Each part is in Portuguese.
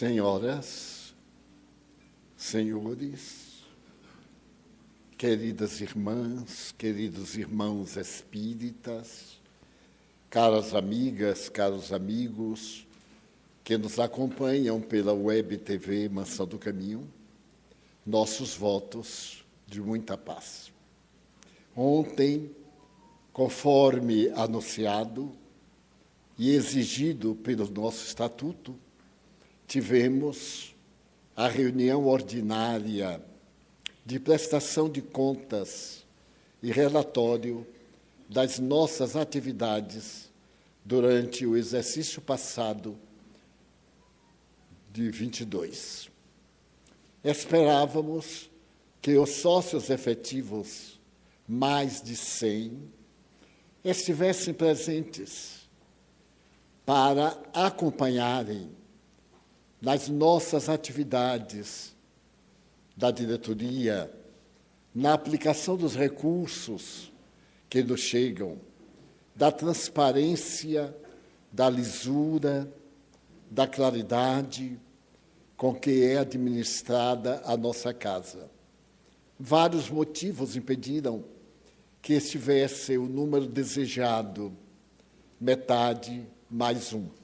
Senhoras, senhores, queridas irmãs, queridos irmãos espíritas, caras amigas, caros amigos que nos acompanham pela web TV Mansão do Caminho, nossos votos de muita paz. Ontem, conforme anunciado e exigido pelo nosso estatuto, tivemos a reunião ordinária de prestação de contas e relatório das nossas atividades durante o exercício passado de 22. Esperávamos que os sócios efetivos, mais de 100, estivessem presentes para acompanharem nas nossas atividades da diretoria, na aplicação dos recursos que nos chegam, da transparência, da lisura, da claridade com que é administrada a nossa casa. Vários motivos impediram que estivesse o número desejado, metade mais um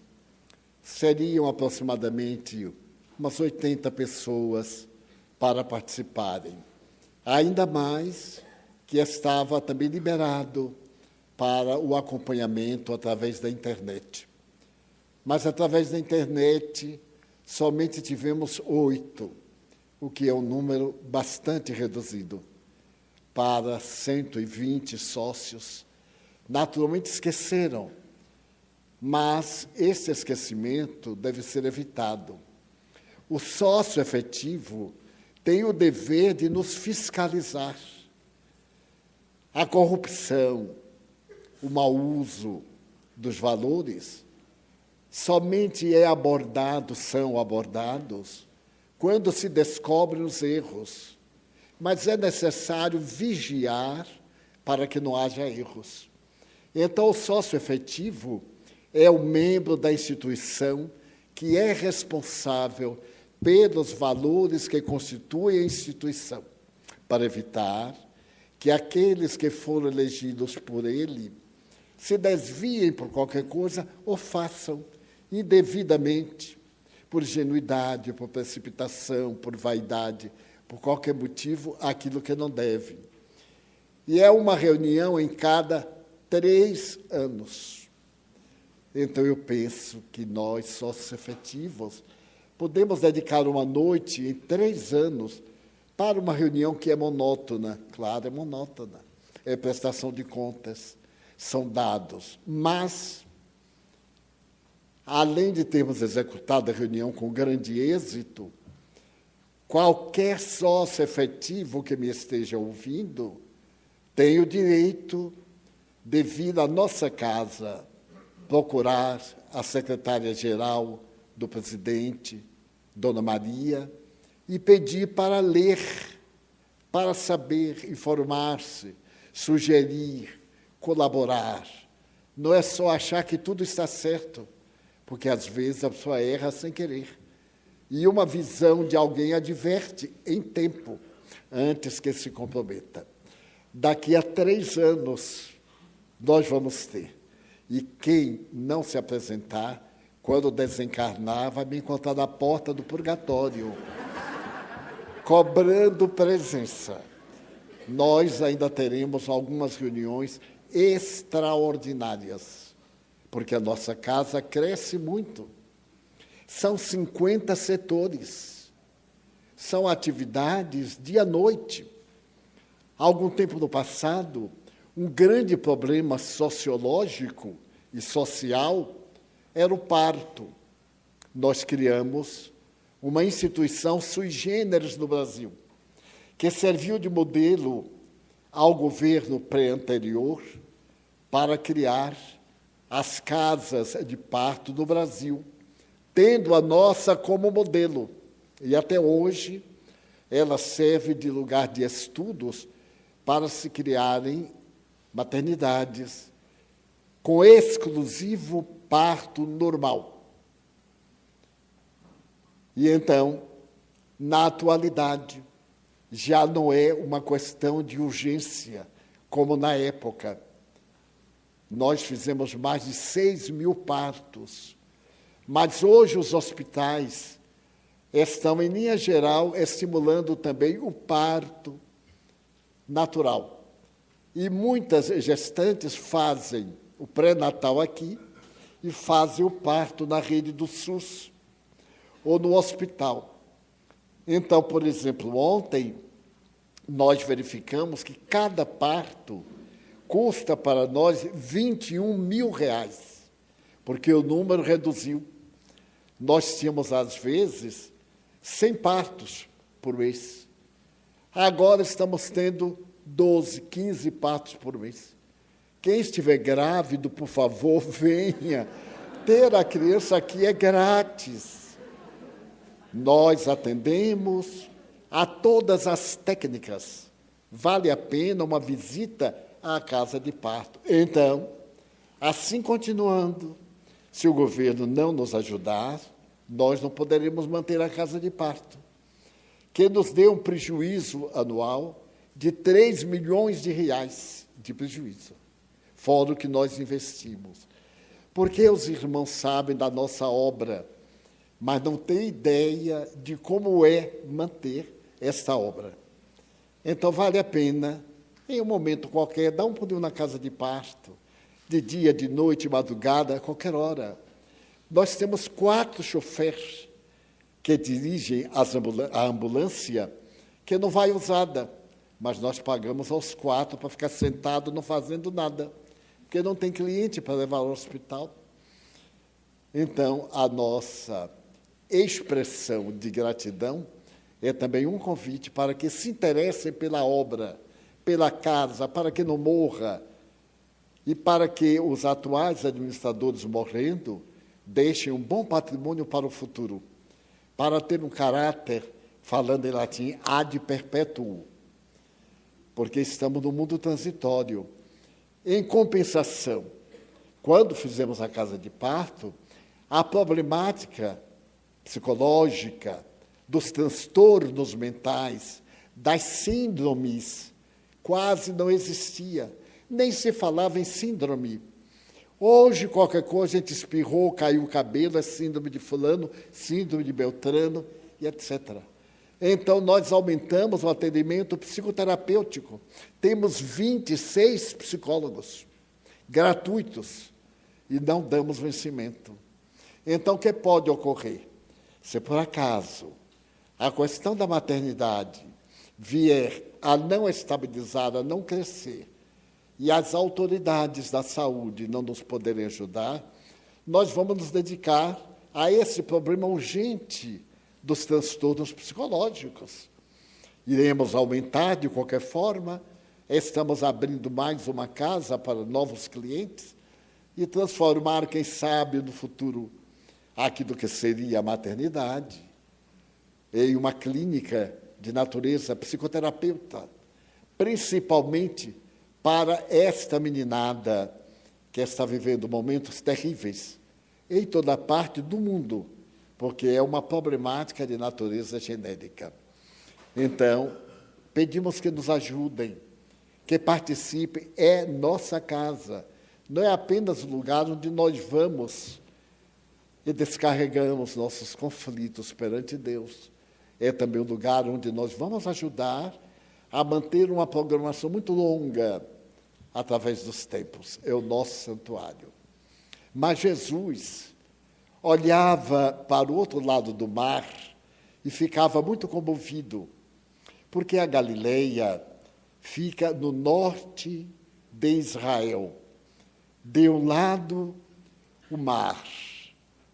seriam aproximadamente umas 80 pessoas para participarem. Ainda mais que estava também liberado para o acompanhamento através da internet. Mas através da internet somente tivemos oito, o que é um número bastante reduzido para 120 sócios. Naturalmente esqueceram mas esse esquecimento deve ser evitado. O sócio efetivo tem o dever de nos fiscalizar. A corrupção, o mau uso dos valores, somente é abordado, são abordados, quando se descobrem os erros. Mas é necessário vigiar para que não haja erros. Então, o sócio efetivo é o membro da instituição que é responsável pelos valores que constituem a instituição, para evitar que aqueles que foram elegidos por ele se desviem por qualquer coisa ou façam indevidamente, por ingenuidade, por precipitação, por vaidade, por qualquer motivo, aquilo que não deve. E é uma reunião em cada três anos. Então eu penso que nós, sócios efetivos, podemos dedicar uma noite em três anos para uma reunião que é monótona. Claro, é monótona. É prestação de contas, são dados. Mas, além de termos executado a reunião com grande êxito, qualquer sócio efetivo que me esteja ouvindo tem o direito de vir à nossa casa procurar a secretária-geral do presidente, Dona Maria, e pedir para ler, para saber, informar-se, sugerir, colaborar. Não é só achar que tudo está certo, porque às vezes a pessoa erra sem querer. E uma visão de alguém adverte em tempo, antes que se comprometa. Daqui a três anos, nós vamos ter e quem não se apresentar, quando desencarnar, vai me encontrar na porta do purgatório, cobrando presença. Nós ainda teremos algumas reuniões extraordinárias, porque a nossa casa cresce muito. São 50 setores, são atividades dia e noite. Há algum tempo no passado, um grande problema sociológico e social era o parto. Nós criamos uma instituição sui generis no Brasil, que serviu de modelo ao governo pré-anterior para criar as casas de parto do Brasil, tendo a nossa como modelo. E até hoje ela serve de lugar de estudos para se criarem maternidades com exclusivo parto normal. E então, na atualidade, já não é uma questão de urgência, como na época. Nós fizemos mais de 6 mil partos, mas hoje os hospitais estão, em linha geral, estimulando também o parto natural. E muitas gestantes fazem o pré-natal aqui e fazem o parto na rede do SUS ou no hospital. Então, por exemplo, ontem nós verificamos que cada parto custa para nós 21 mil reais, porque o número reduziu. Nós tínhamos, às vezes, 100 partos por mês. Agora estamos tendo 12, 15 partos por mês. Quem estiver grávido, por favor, venha. Ter a criança aqui é grátis. Nós atendemos a todas as técnicas. Vale a pena uma visita à casa de parto. Então, assim continuando, se o governo não nos ajudar, nós não poderemos manter a casa de parto, que nos deu um prejuízo anual de 3 milhões de reais de prejuízo, fora o que nós investimos. Porque os irmãos sabem da nossa obra mas não tem ideia de como é manter esta obra. Então, vale a pena, em um momento qualquer, dar um pulinho na casa de parto, de dia, de noite, madrugada, a qualquer hora. Nós temos quatro choferes que dirigem a ambulância, que não vai usada, mas nós pagamos aos quatro para ficar sentado não fazendo nada, porque não tem cliente para levar ao hospital. Então, a nossa expressão de gratidão é também um convite para que se interessem pela obra, pela casa, para que não morra e para que os atuais administradores morrendo deixem um bom patrimônio para o futuro, para ter um caráter, falando em latim, ad perpetuum, porque estamos no mundo transitório. Em compensação, quando fizemos a casa de parto, a problemática psicológica, dos transtornos mentais, das síndromes, quase não existia. Nem se falava em síndrome. Hoje, qualquer coisa, a gente espirrou, caiu o cabelo, é síndrome de fulano, síndrome de Beltrano, e etc. Então, nós aumentamos o atendimento psicoterapêutico. Temos 26 psicólogos gratuitos e não damos vencimento. Então, o que pode ocorrer? Se por acaso a questão da maternidade vier a não estabilizar, a não crescer, e as autoridades da saúde não nos poderem ajudar, nós vamos nos dedicar a esse problema urgente dos transtornos psicológicos. Iremos aumentar de qualquer forma, estamos abrindo mais uma casa para novos clientes e transformar, quem sabe, no futuro aquilo que seria a maternidade em uma clínica de natureza psicoterapeuta, principalmente para esta meninada que está vivendo momentos terríveis em toda parte do mundo, porque é uma problemática de natureza genérica. Então, pedimos que nos ajudem, que participem, é nossa casa, não é apenas o lugar onde nós vamos e descarregamos nossos conflitos perante Deus. É também um lugar onde nós vamos ajudar a manter uma programação muito longa através dos tempos. É o nosso santuário. Mas Jesus olhava para o outro lado do mar e ficava muito comovido, porque a Galileia fica no norte de Israel. De um lado, o mar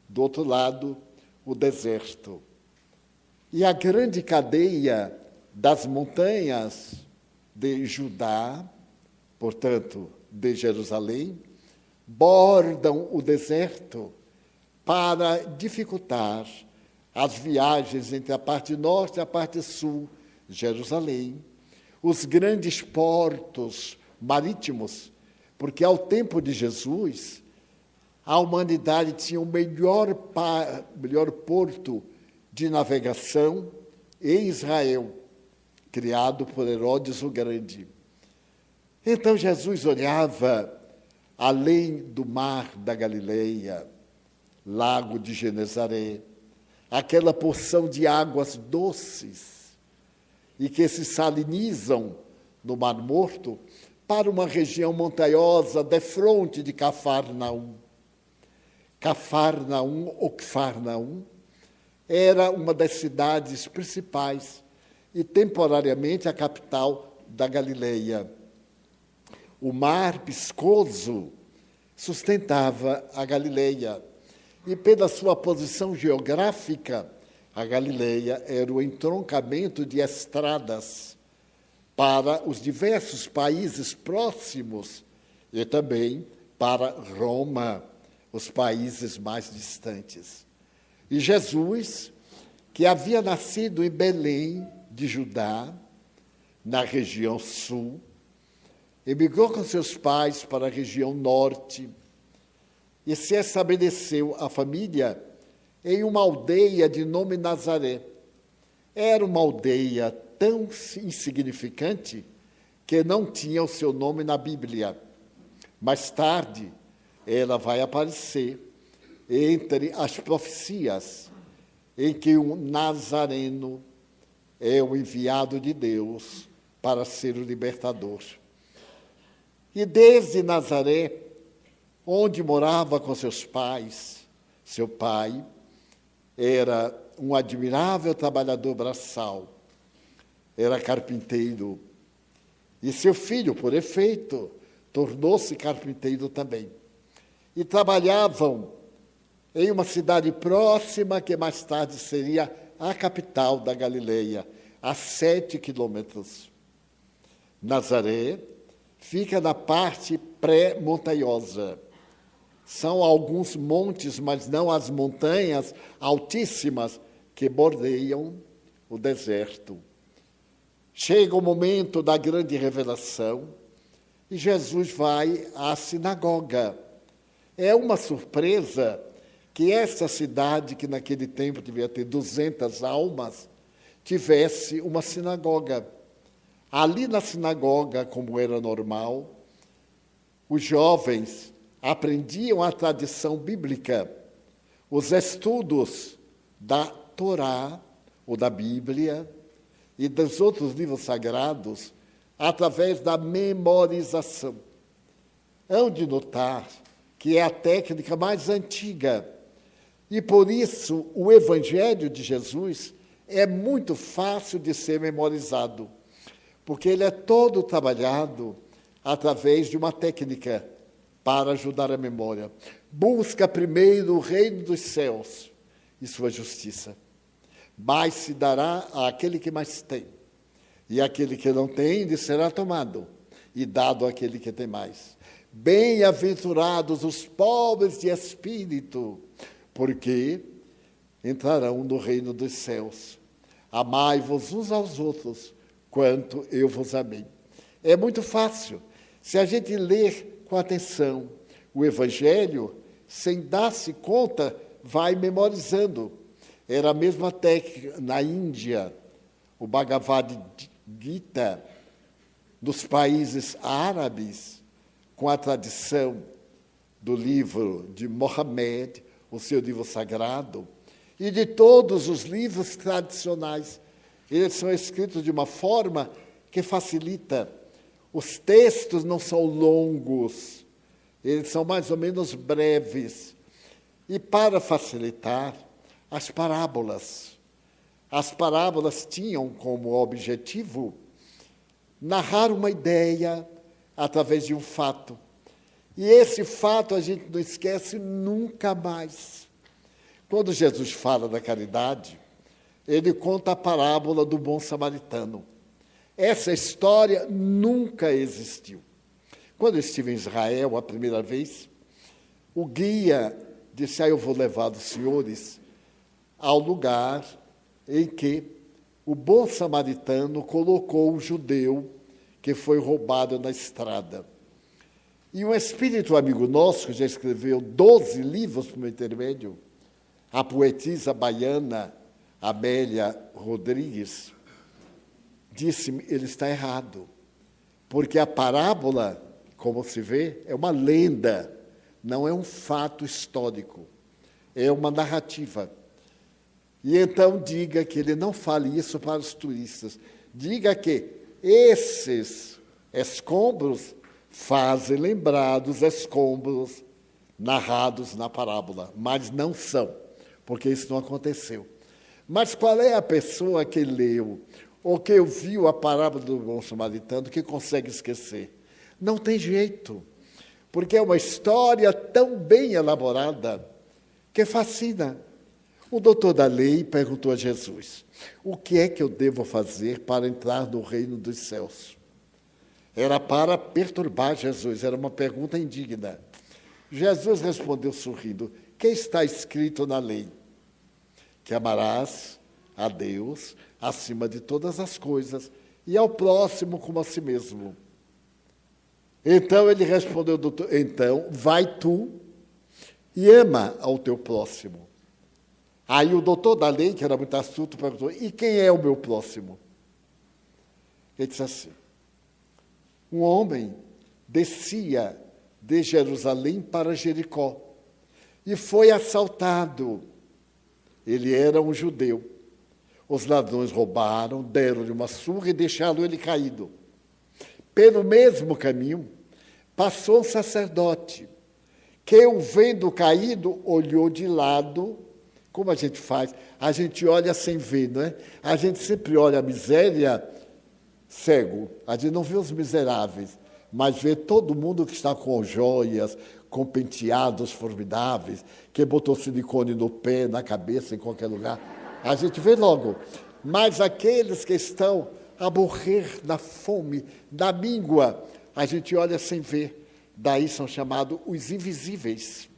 do outro lado, o deserto. E a grande cadeia das montanhas de Judá, portanto, de Jerusalém, bordam o deserto para dificultar as viagens entre a parte norte e a parte sul, Jerusalém, os grandes portos marítimos, porque ao tempo de Jesus, a humanidade tinha o melhor, melhor porto de navegação em Israel, criado por Herodes o Grande. Então Jesus olhava além do mar da Galileia, lago de Genezaré, aquela porção de águas doces e que se salinizam no Mar Morto para uma região montanhosa defronte de Cafarnaum. Cafarnaum ou Cafarnaum era uma das cidades principais e temporariamente a capital da Galileia. O mar piscoso sustentava a Galileia e pela sua posição geográfica, a Galileia era o entroncamento de estradas para os diversos países próximos e também para Roma, os países mais distantes. E Jesus, que havia nascido em Belém de Judá, na região sul, emigrou com seus pais para a região norte e se estabeleceu a família em uma aldeia de nome Nazaré. Era uma aldeia tão insignificante que não tinha o seu nome na Bíblia. Mais tarde, ela vai aparecer entre as profecias em que um nazareno é o enviado de Deus para ser o libertador. E desde Nazaré, onde morava com seus pais. Seu pai era um admirável trabalhador braçal, era carpinteiro. E seu filho, por efeito, tornou-se carpinteiro também. E trabalhavam em uma cidade próxima, que mais tarde seria a capital da Galileia, a sete quilômetros. Nazaré fica na parte pré-montanhosa são alguns montes, mas não as montanhas altíssimas que bordeiam o deserto. Chega o momento da grande revelação e Jesus vai à sinagoga. É uma surpresa que essa cidade, que naquele tempo devia ter 200 almas, tivesse uma sinagoga. Ali na sinagoga, como era normal, os jovens aprendiam a tradição bíblica, os estudos da Torá, ou da Bíblia, e dos outros livros sagrados, através da memorização. Hão de notar que é a técnica mais antiga, e por isso o Evangelho de Jesus é muito fácil de ser memorizado, porque ele é todo trabalhado através de uma técnica para ajudar a memória. Busca primeiro o reino dos céus e sua justiça. Mais se dará àquele que mais tem. E aquele que não tem lhe será tomado e dado àquele que tem mais. Bem-aventurados os pobres de espírito, porque entrarão no reino dos céus. Amai-vos uns aos outros, quanto eu vos amei. É muito fácil. Se a gente ler com atenção o Evangelho, sem dar-se conta, vai memorizando. Era a mesma técnica na Índia, o Bhagavad Gita, dos países árabes, com a tradição do livro de Mohammed, o seu livro sagrado, e de todos os livros tradicionais. Eles são escritos de uma forma que facilita os textos não são longos, eles são mais ou menos breves. E para facilitar, as parábolas. As parábolas tinham como objetivo narrar uma ideia através de um fato. E esse fato a gente não esquece nunca mais. Quando Jesus fala da caridade, ele conta a parábola do bom samaritano. Essa história nunca existiu. Quando eu estive em Israel a primeira vez, o guia disse: ah, Eu vou levar os senhores ao lugar em que o bom samaritano colocou o judeu que foi roubado na estrada. E um espírito amigo nosso, que já escreveu 12 livros por meu intermédio, a poetisa baiana Amélia Rodrigues, disse-me: ele está errado, porque a parábola, como se vê, é uma lenda, não é um fato histórico, é uma narrativa. E então diga que ele não fale isso para os turistas. Diga que esses escombros fazem lembrar dos escombros narrados na parábola, mas não são, porque isso não aconteceu. Mas qual é a pessoa que leu ou que ouviu a parábola do bom samaritano que consegue esquecer? Não tem jeito, porque é uma história tão bem elaborada que fascina. O doutor da lei perguntou a Jesus: O que é que eu devo fazer para entrar no reino dos céus? Era para perturbar Jesus, era uma pergunta indigna. Jesus respondeu sorrindo: Que está escrito na lei? Que amarás a Deus acima de todas as coisas e ao próximo como a si mesmo. Então ele respondeu: doutor, Então vai tu e ama ao teu próximo. Aí o doutor da lei, que era muito astuto, perguntou: E quem é o meu próximo? Ele disse assim: Um homem descia de Jerusalém para Jericó e foi assaltado. Ele era um judeu. Os ladrões roubaram, deram-lhe uma surra e deixaram ele caído. Pelo mesmo caminho, passou um sacerdote, que, o vendo caído, olhou de lado. Como a gente faz? A gente olha sem ver, não é? A gente sempre olha a miséria cego. A gente não vê os miseráveis mas vê todo mundo que está com joias, com penteados formidáveis, que botou silicone no pé, na cabeça, em qualquer lugar. A gente vê logo. Mas aqueles que estão a morrer da fome, da míngua, a gente olha sem ver. Daí são chamados os invisíveis.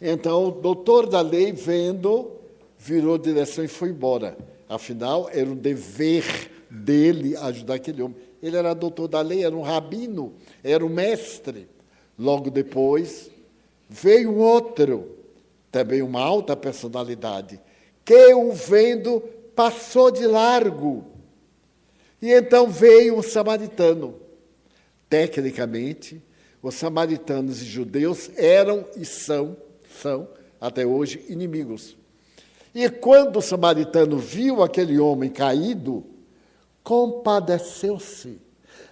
Então, o doutor da lei, vendo, virou direção e foi embora. Afinal, era um dever dele ajudar aquele homem. Ele era doutor da lei, era um rabino, era um mestre. Logo depois, veio outro, também uma alta personalidade, que o vendo passou de largo. E então veio um samaritano. Tecnicamente, os samaritanos e judeus eram e são, são até hoje inimigos. E quando o samaritano viu aquele homem caído, compadeceu-se,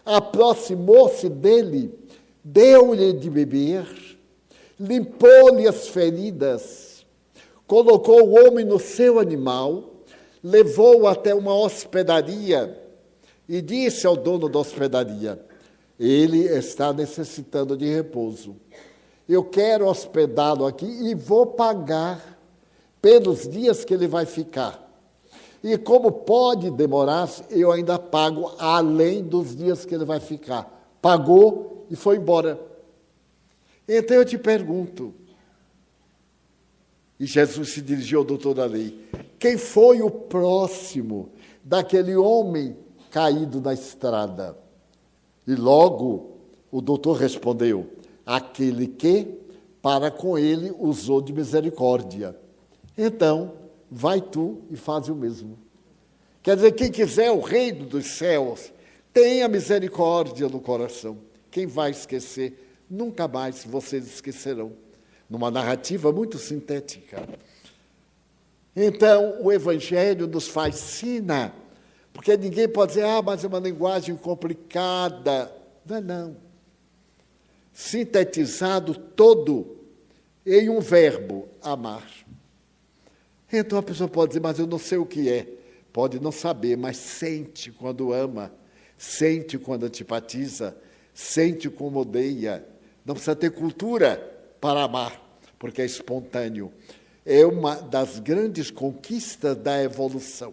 aproximou-se dele, deu-lhe de beber, limpou-lhe as feridas, colocou o homem no seu animal, levou-o até uma hospedaria e disse ao dono da hospedaria: Ele está necessitando de repouso. Eu quero hospedá-lo aqui e vou pagar pelos dias que ele vai ficar. E como pode demorar, eu ainda pago além dos dias que ele vai ficar. Pagou e foi embora. Então eu te pergunto, e Jesus se dirigiu ao doutor da lei: quem foi o próximo daquele homem caído na estrada? E logo o doutor respondeu: aquele que para com ele usou de misericórdia. Então, vai tu e faz o mesmo. Quer dizer, quem quiser o reino dos céus, tenha misericórdia no coração. Quem vai esquecer, nunca mais vocês esquecerão. Numa narrativa muito sintética. Então, o Evangelho nos fascina, porque ninguém pode dizer, ah, mas é uma linguagem complicada. Não é, não. Sintetizado todo em um verbo, amar. Então a pessoa pode dizer, mas eu não sei o que é. Pode não saber, mas sente quando ama, sente quando antipatiza, sente como odeia. Não precisa ter cultura para amar, porque é espontâneo. É uma das grandes conquistas da evolução.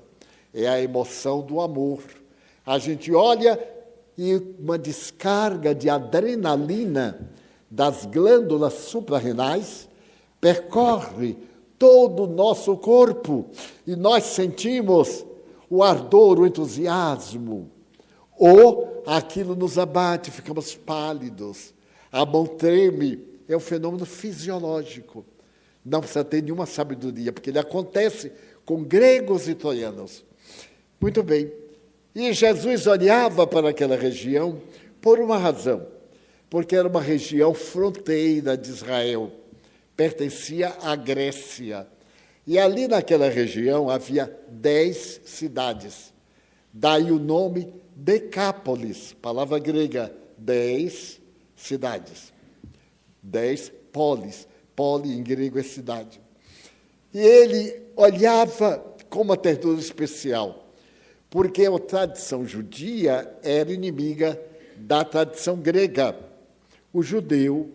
É a emoção do amor. A gente olha e uma descarga de adrenalina das glândulas suprarrenais percorre todo o nosso corpo e nós sentimos o ardor, o entusiasmo, ou aquilo nos abate, ficamos pálidos, a mão treme, é um fenômeno fisiológico. Não precisa ter nenhuma sabedoria, porque ele acontece com gregos e troianos. Muito bem. E Jesus olhava para aquela região por uma razão, porque era uma região fronteira de Israel, pertencia à Grécia. E ali naquela região havia dez cidades. Daí o nome Decápolis, palavra grega, dez cidades. Dez polis. Poli em grego é cidade. E ele olhava com uma ternura especial, porque a tradição judia era inimiga da tradição grega. O judeu,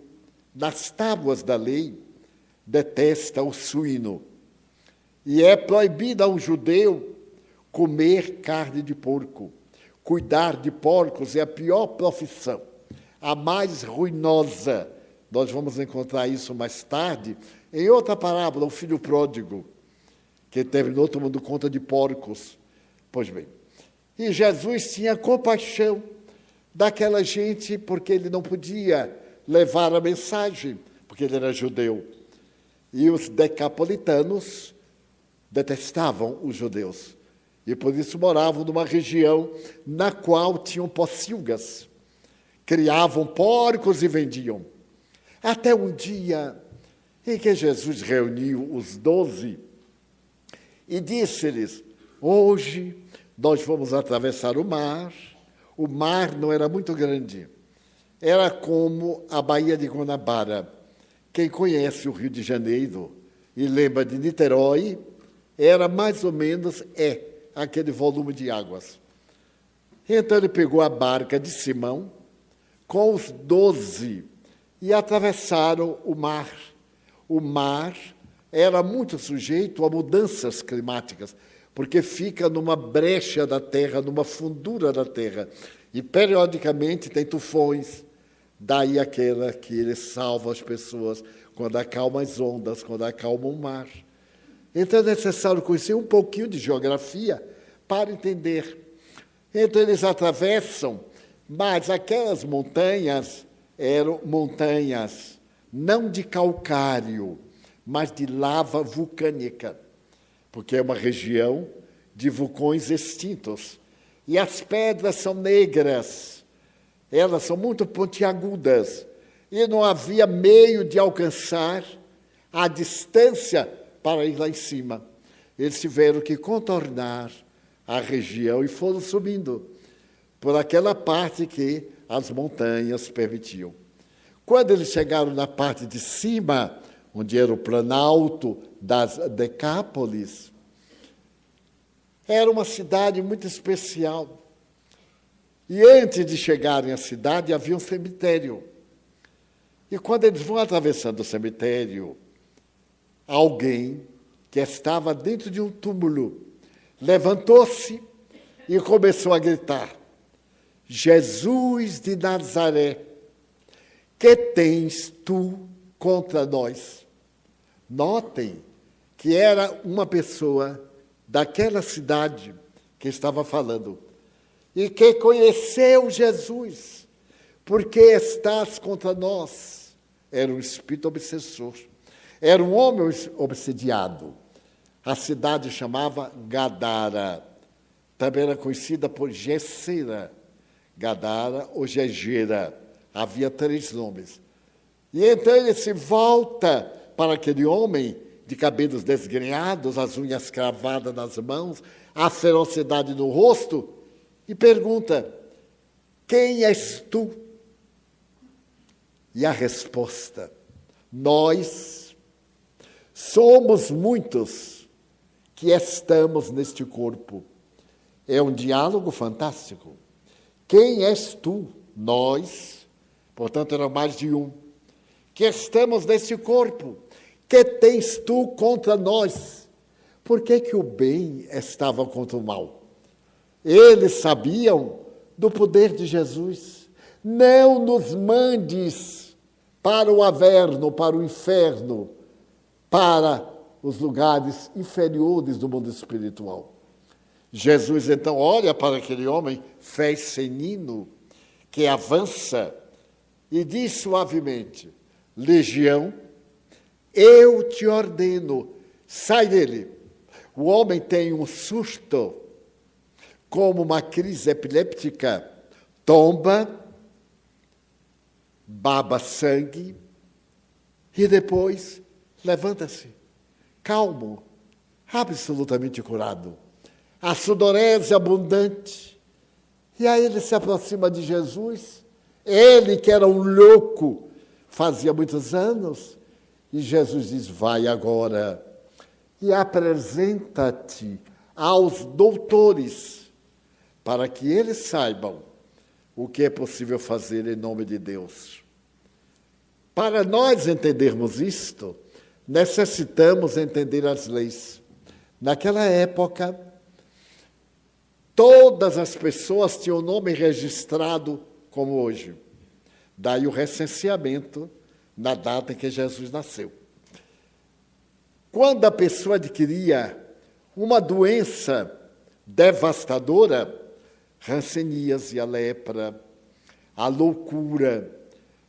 nas tábuas da lei, detesta o suíno. E é proibido a um judeu comer carne de porco. Cuidar de porcos é a pior profissão, a mais ruinosa. Nós vamos encontrar isso mais tarde em outra parábola, o filho pródigo, que terminou tomando conta de porcos. Pois bem, e Jesus tinha compaixão daquela gente porque ele não podia levar a mensagem, porque ele era judeu. E os decapolitanos detestavam os judeus. E por isso moravam numa região na qual tinham pocilgas. Criavam porcos e vendiam. Até um dia em que Jesus reuniu os doze e disse-lhes: Hoje nós vamos atravessar o mar. O mar não era muito grande, era como a Baía de Guanabara. Quem conhece o Rio de Janeiro e lembra de Niterói, era mais ou menos é aquele volume de águas. Então ele pegou a barca de Simão com os doze e atravessaram o mar. O mar era muito sujeito a mudanças climáticas, porque fica numa brecha da terra, numa fundura da terra. E periodicamente tem tufões. Daí aquela que ele salva as pessoas quando acalma as ondas, quando acalma o mar. Então é necessário conhecer um pouquinho de geografia para entender. Então eles atravessam, mas aquelas montanhas eram montanhas não de calcário, mas de lava vulcânica, porque é uma região de vulcões extintos. E as pedras são negras, elas são muito pontiagudas, e não havia meio de alcançar a distância para ir lá em cima. Eles tiveram que contornar a região e foram subindo por aquela parte que as montanhas permitiam. Quando eles chegaram na parte de cima, onde era o planalto das Decápolis, era uma cidade muito especial. E antes de chegarem à cidade, havia um cemitério. E quando eles vão atravessando o cemitério, alguém que estava dentro de um túmulo levantou-se e começou a gritar: Jesus de Nazaré, que tens tu contra nós? Notem que era uma pessoa daquela cidade que estava falando e que conheceu Jesus, porque estás contra nós? Era um espírito obsessor. Era um homem obsediado. A cidade chamava Gadara. Também era conhecida por Gessera. Gadara ou Gegera. Havia três nomes. E então ele se volta para aquele homem de cabelos desgrenhados, as unhas cravadas nas mãos, a ferocidade no rosto, e pergunta: Quem és tu? E a resposta: Nós Somos muitos que estamos neste corpo. É um diálogo fantástico. Quem és tu? Nós, portanto, eram mais de um, que estamos neste corpo. Que tens tu contra nós? Por que, que o bem estava contra o mal? Eles sabiam do poder de Jesus. Não nos mandes para o averno, para o inferno, para os lugares inferiores do mundo espiritual. Jesus então olha para aquele homem senino que avança e diz suavemente: Legião, eu te ordeno, sai dele. o homem tem um susto, como uma crise epiléptica, tomba, baba sangue e depois levanta-se, calmo, absolutamente curado. A sudorese abundante. E aí ele se aproxima de Jesus, ele que era um louco, fazia muitos anos, e Jesus diz: Vai agora e apresenta-te aos doutores, para que eles saibam o que é possível fazer em nome de Deus. Para nós entendermos isto, necessitamos entender as leis. Naquela época, todas as pessoas tinham o nome registrado como hoje. Daí o recenseamento na data em que Jesus nasceu. Quando a pessoa adquiria uma doença devastadora, e a lepra, a loucura,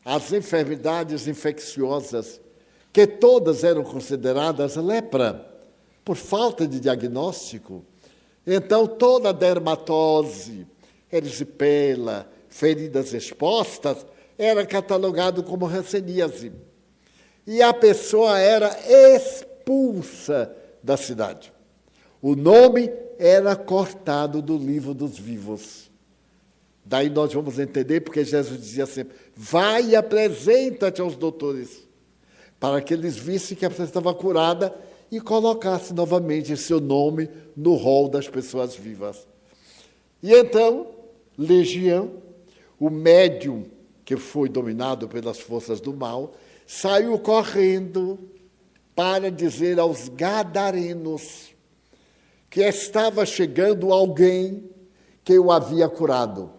as enfermidades infecciosas, que todas eram consideradas lepra, por falta de diagnóstico. Então, toda dermatose, erisipela, feridas expostas, era catalogado como ranceníase. E a pessoa era expulsa da cidade. O nome era cortado do livro dos vivos. Daí nós vamos entender porque Jesus dizia sempre: vai e apresenta-te aos doutores, para que eles vissem que a pessoa estava curada e colocasse novamente seu nome no rol das pessoas vivas. E então, Legião, o médium que foi dominado pelas forças do mal, saiu correndo para dizer aos gadarenos que estava chegando alguém que o havia curado.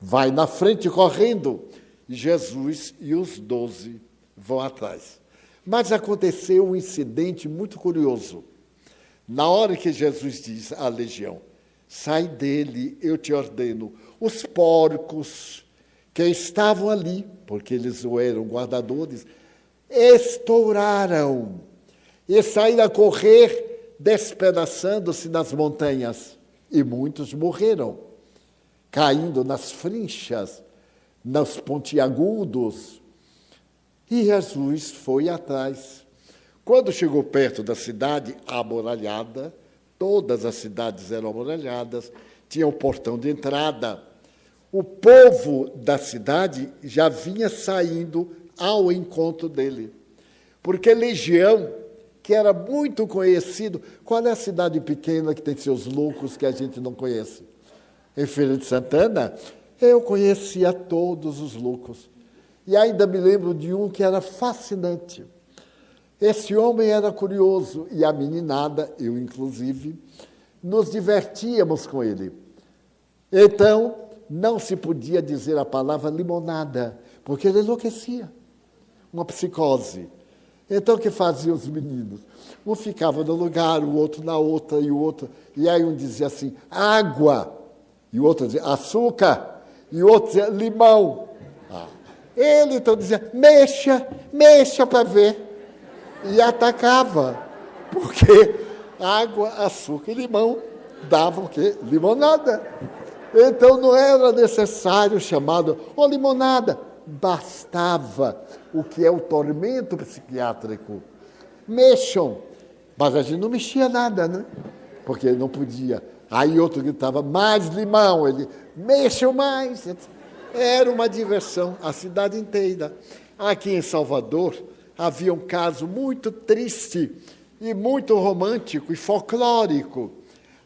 Vai na frente correndo, Jesus e os doze vão atrás. Mas aconteceu um incidente muito curioso. Na hora que Jesus diz à legião: Sai dele, eu te ordeno. Os porcos que estavam ali, porque eles eram guardadores, estouraram e saíram a correr, despedaçando-se nas montanhas. E muitos morreram, caindo nas frinchas, nos pontiagudos. E Jesus foi atrás. Quando chegou perto da cidade amoralhada, todas as cidades eram amoralhadas, tinha o um portão de entrada. O povo da cidade já vinha saindo ao encontro dele. Porque Legião, que era muito conhecido, qual é a cidade pequena que tem seus loucos que a gente não conhece? Em Feira de Santana, eu conhecia todos os loucos. E ainda me lembro de um que era fascinante. Esse homem era curioso e a meninada, eu inclusive, nos divertíamos com ele. Então, não se podia dizer a palavra limonada, porque ele enlouquecia uma psicose. Então, o que faziam os meninos? Um ficava no lugar, o outro na outra, e o outro. E aí um dizia assim: água. E o outro dizia açúcar. E o outro dizia limão. Ele então dizia: mexa, mexa para ver. E atacava. Porque água, açúcar e limão davam o quê? Limonada. Então não era necessário chamado, oh, limonada, bastava o que é o tormento psiquiátrico. Mexam. Mas a gente não mexia nada, né? Porque não podia. Aí outro gritava, mais limão. Ele, mexam mais. Era uma diversão, a cidade inteira. Aqui em Salvador havia um caso muito triste e muito romântico e folclórico.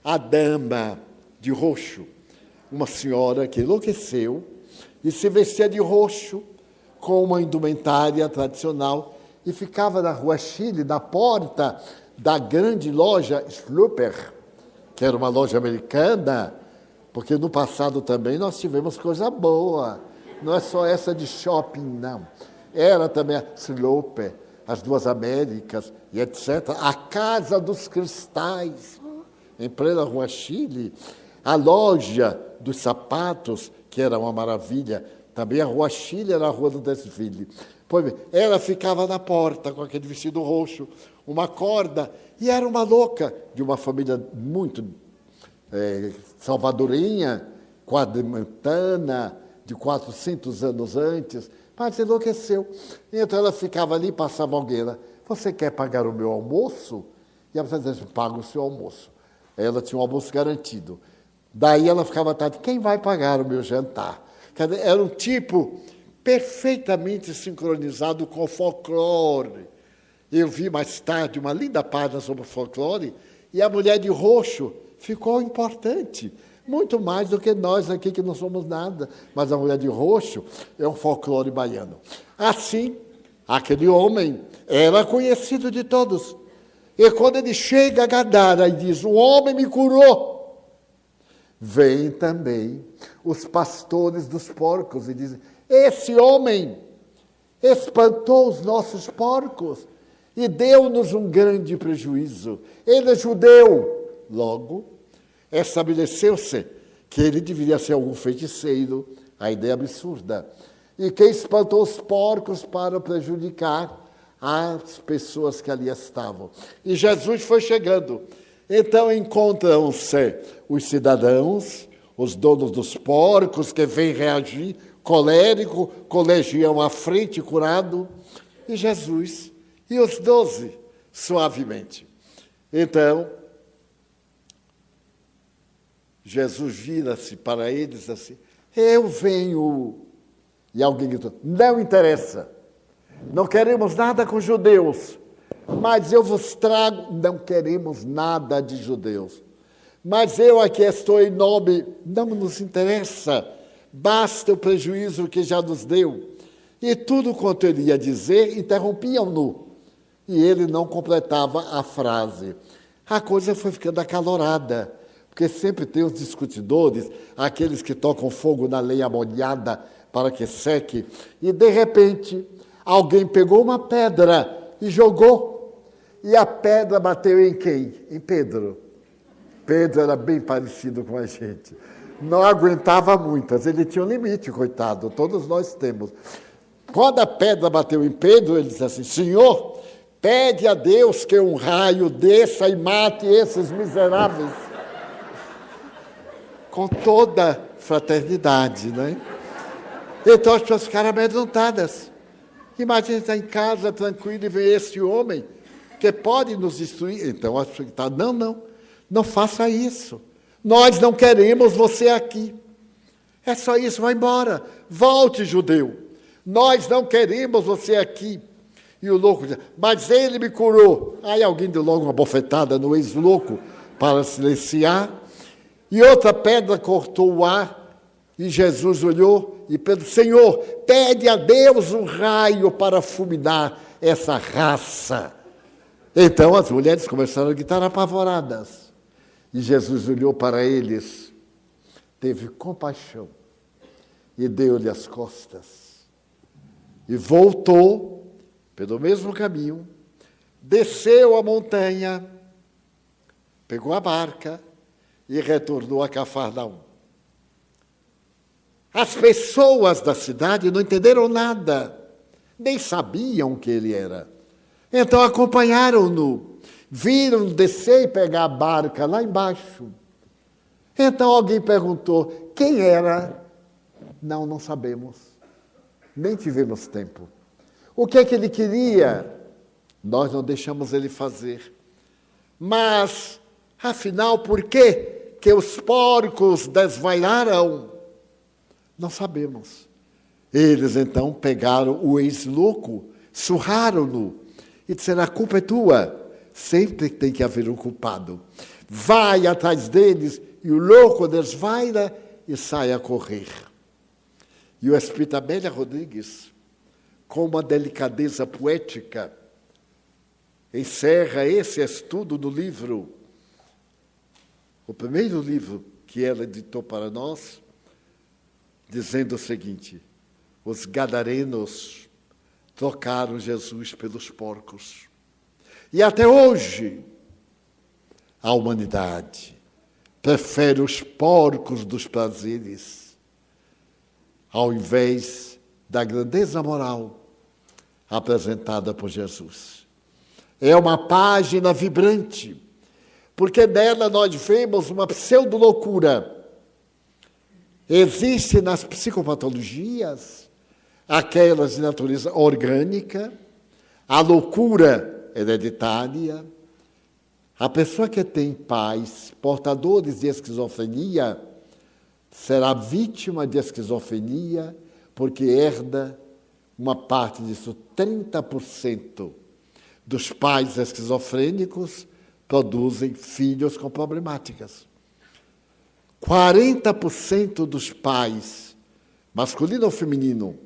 A dama de roxo, uma senhora que enlouqueceu e se vestia de roxo com uma indumentária tradicional e ficava na rua Chile, na porta da grande loja Schlupper, que era uma loja americana, porque no passado também nós tivemos coisa boa. Não é só essa de shopping, não. Era também a Schlupper, as duas Américas e etc. A Casa dos Cristais, em plena rua Chile. A loja dos sapatos, que era uma maravilha, também a Rua Chile era a Rua do Desfile. Pois bem, ela ficava na porta com aquele vestido roxo, uma corda, e era uma louca de uma família muito é, salvadorinha, quadrimantana, de 400 anos antes, mas enlouqueceu. Então ela ficava ali e passava alguém. Você quer pagar o meu almoço? E ela dizia, assim, paga o seu almoço. Ela tinha um almoço garantido. Daí ela ficava tarde, quem vai pagar o meu jantar? Era um tipo perfeitamente sincronizado com o folclore. Eu vi mais tarde uma linda página sobre o folclore, e a mulher de roxo ficou importante. Muito mais do que nós aqui que não somos nada. Mas a mulher de roxo é um folclore baiano. Assim, aquele homem era conhecido de todos. E quando ele chega a Gadara e diz: O homem me curou, vem também os pastores dos porcos e dizem: Esse homem espantou os nossos porcos e deu-nos um grande prejuízo. Ele é judeu. Logo, estabeleceu-se que ele deveria ser algum feiticeiro, a ideia absurda, e que espantou os porcos para prejudicar as pessoas que ali estavam. E Jesus foi chegando. Então encontram-se os cidadãos, os donos dos porcos, que vêm reagir, colérico, colegiam à frente, curado, e Jesus e os doze, suavemente. Então, Jesus vira-se para eles assim: Eu venho. E alguém gritou: Não interessa. Não queremos nada com judeus. Mas eu vos trago. Não queremos nada de judeus. Mas eu aqui estou em nome. Não nos interessa. Basta o prejuízo que já nos deu. E tudo quanto ele ia dizer, interrompiam-no. E ele não completava a frase. A coisa foi ficando acalorada. Porque sempre tem os discutidores, aqueles que tocam fogo na lenha molhada para que seque, e de repente alguém pegou uma pedra e jogou, e a pedra bateu em quem? Em Pedro. Pedro era bem parecido com a gente. Não aguentava muitas, ele tinha um limite, coitado, todos nós temos. Quando a pedra bateu em Pedro, ele disse assim: Senhor, pede a Deus que um raio desça e mate esses miseráveis com toda fraternidade, né? Então as pessoas ficaram amedrontadas. Imagina estar em casa tranquilo e ver esse homem que pode nos destruir. Então as pessoas estão, não, não, não faça isso. Nós não queremos você aqui. É só isso, vai embora. Volte, judeu. Nós não queremos você aqui. E o louco diz, mas ele me curou. Aí alguém deu logo uma bofetada no ex-louco para silenciar. E outra pedra cortou o ar, e Jesus olhou e Pedro, Senhor, pede a Deus um raio para fulminar essa raça. Então as mulheres começaram a gritar apavoradas. E Jesus olhou para eles, teve compaixão e deu-lhe as costas. E voltou pelo mesmo caminho, desceu a montanha, pegou a barca e retornou a Cafarnaum. As pessoas da cidade não entenderam nada, nem sabiam que ele era. Então acompanharam-no, viram descer e pegar a barca lá embaixo. Então alguém perguntou: quem era? Não, não sabemos. Nem tivemos tempo. O que é que ele queria? Nós não deixamos ele fazer. Mas, afinal, por quê? que os porcos desvaiaram? Não sabemos. Eles então pegaram o ex-louco, surraram-no e disseram: a culpa é tua. Sempre tem que haver um culpado. Vai atrás deles e o louco desvaira e sai a correr. E o Espírito Amélia Rodrigues, com uma delicadeza poética, encerra esse estudo no livro o primeiro livro que ela editou para nós, dizendo o seguinte: os gadarenos trocaram Jesus pelos porcos. E até hoje, a humanidade prefere os porcos dos prazeres, ao invés da grandeza moral apresentada por Jesus. é uma página vibrante, porque nela nós vemos uma pseudo-loucura. Existe nas psicopatologias aquelas de natureza orgânica, a loucura hereditária. A pessoa que tem pais portadores de esquizofrenia será vítima de esquizofrenia porque herda uma parte disso. 30% dos pais esquizofrênicos produzem filhos com problemáticas. 40% dos pais, masculino ou feminino,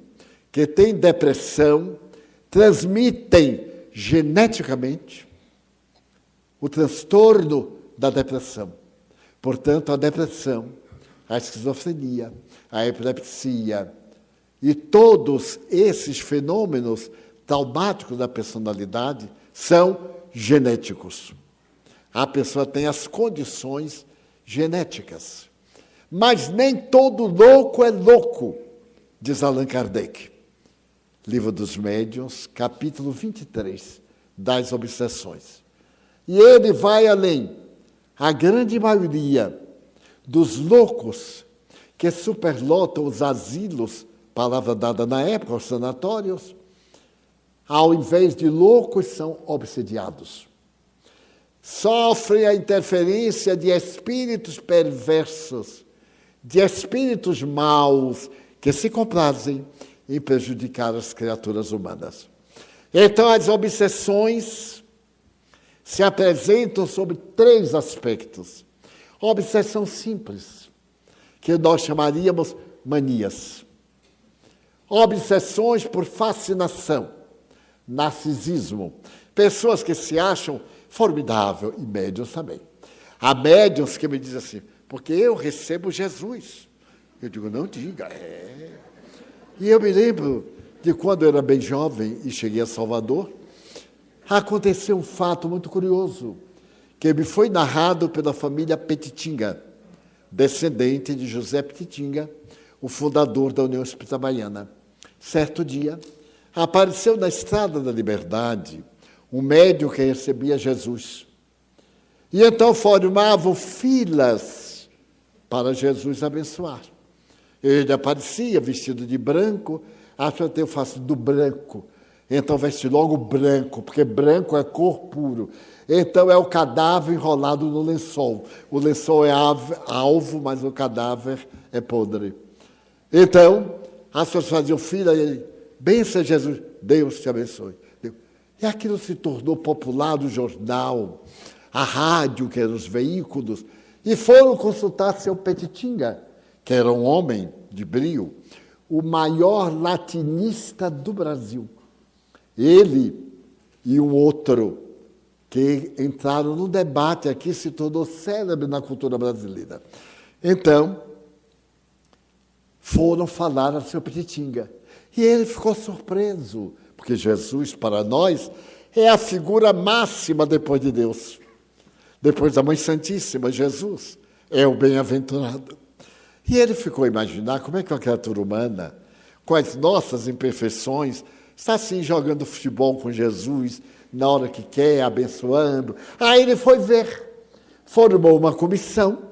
que têm depressão, transmitem geneticamente o transtorno da depressão. Portanto, a depressão, a esquizofrenia, a epilepsia e todos esses fenômenos traumáticos da personalidade são genéticos. A pessoa tem as condições genéticas. Mas nem todo louco é louco, diz Allan Kardec. Livro dos Médiuns, capítulo 23, das obsessões. E ele vai além. A grande maioria dos loucos que superlotam os asilos, palavra dada na época, os sanatórios, ao invés de loucos, são obsediados. Sofrem a interferência de espíritos perversos, de espíritos maus, que se comprazem em prejudicar as criaturas humanas. Então, as obsessões se apresentam sobre três aspectos. Obsessão simples, que nós chamaríamos manias. Obsessões por fascinação, narcisismo. Pessoas que se acham formidável, e médios também. Há médios que me dizem assim, porque eu recebo Jesus. Eu digo, não diga, é. E eu me lembro de quando eu era bem jovem e cheguei a Salvador, aconteceu um fato muito curioso, que me foi narrado pela família Petitinga, descendente de José Petitinga, o fundador da União Espírita Baiana. Certo dia, apareceu na Estrada da Liberdade um médium que recebia Jesus. E então formavam filas para Jesus abençoar. Ele aparecia vestido de branco, acho que eu faço do branco. Então veste logo branco, porque branco é cor puro. Então é o cadáver enrolado no lençol. O lençol é alvo, mas o cadáver é podre. Então, as pessoas faziam filha e ele, bença Jesus, Deus te abençoe. E aquilo se tornou popular no jornal, a rádio, que eram os veículos, e foram consultar seu Petitinga que era um homem de brio, o maior latinista do Brasil. Ele e um outro que entraram no debate aqui, se tornou célebre na cultura brasileira. Então, foram falar a seu Petitinga. E ele ficou surpreso, porque Jesus, para nós, é a figura máxima depois de Deus. Depois da Mãe Santíssima, Jesus é o bem-aventurado. E ele ficou a imaginar como é que uma criatura humana, com as nossas imperfeições, está assim jogando futebol com Jesus, na hora que quer, abençoando. Aí ele foi ver, formou uma comissão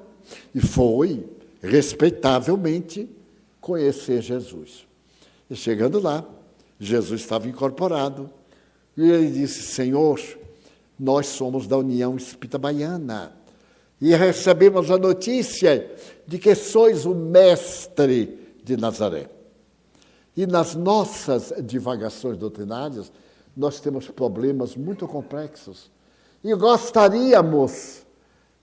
e foi, respeitavelmente, conhecer Jesus. E chegando lá, Jesus estava incorporado e ele disse: Senhor, nós somos da União Espírita Baiana e recebemos a notícia de que sois o mestre de Nazaré. E nas nossas divagações doutrinárias, nós temos problemas muito complexos. E gostaríamos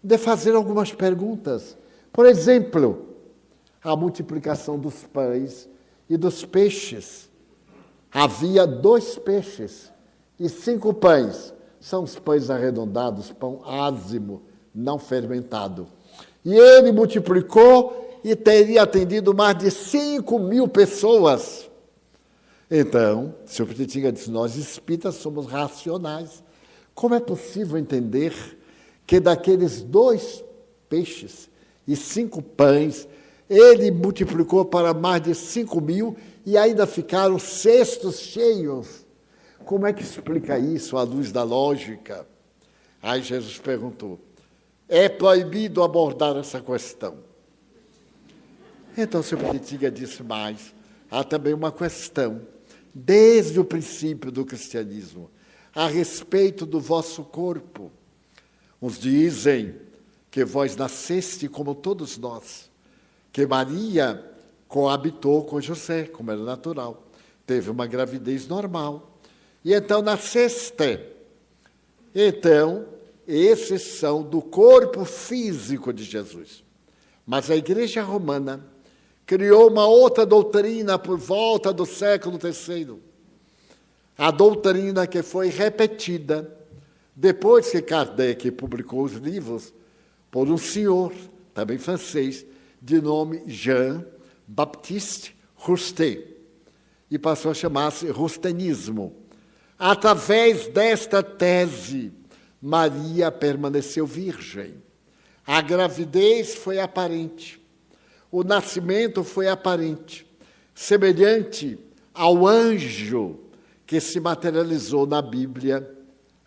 de fazer algumas perguntas. Por exemplo, a multiplicação dos pães e dos peixes. Havia dois peixes e cinco pães. São os pães arredondados, pão ázimo não fermentado. E ele multiplicou e teria atendido mais de 5 mil pessoas. Então, senhor Petitinga disse: Nós espíritas somos racionais. Como é possível entender que daqueles dois peixes e cinco pães, ele multiplicou para mais de cinco mil e ainda ficaram cestos cheios? Como é que explica isso à luz da lógica? Aí Jesus perguntou: é proibido abordar essa questão. Então, senhor Petiga disse mais: há também uma questão, desde o princípio do cristianismo, a respeito do vosso corpo. Uns dizem que vós nasceste como todos nós, que Maria coabitou com José, como era natural, teve uma gravidez normal, e então nasceste. Então, esses são do corpo físico de Jesus. Mas a Igreja Romana criou uma outra doutrina por volta do século III. A doutrina que foi repetida depois que Kardec publicou os livros por um senhor, também francês, de nome Jean Baptiste Roustet, e passou a chamar-se rustenismo. Através desta tese, Maria permaneceu virgem. A gravidez foi aparente. O nascimento foi aparente, semelhante ao anjo que se materializou na Bíblia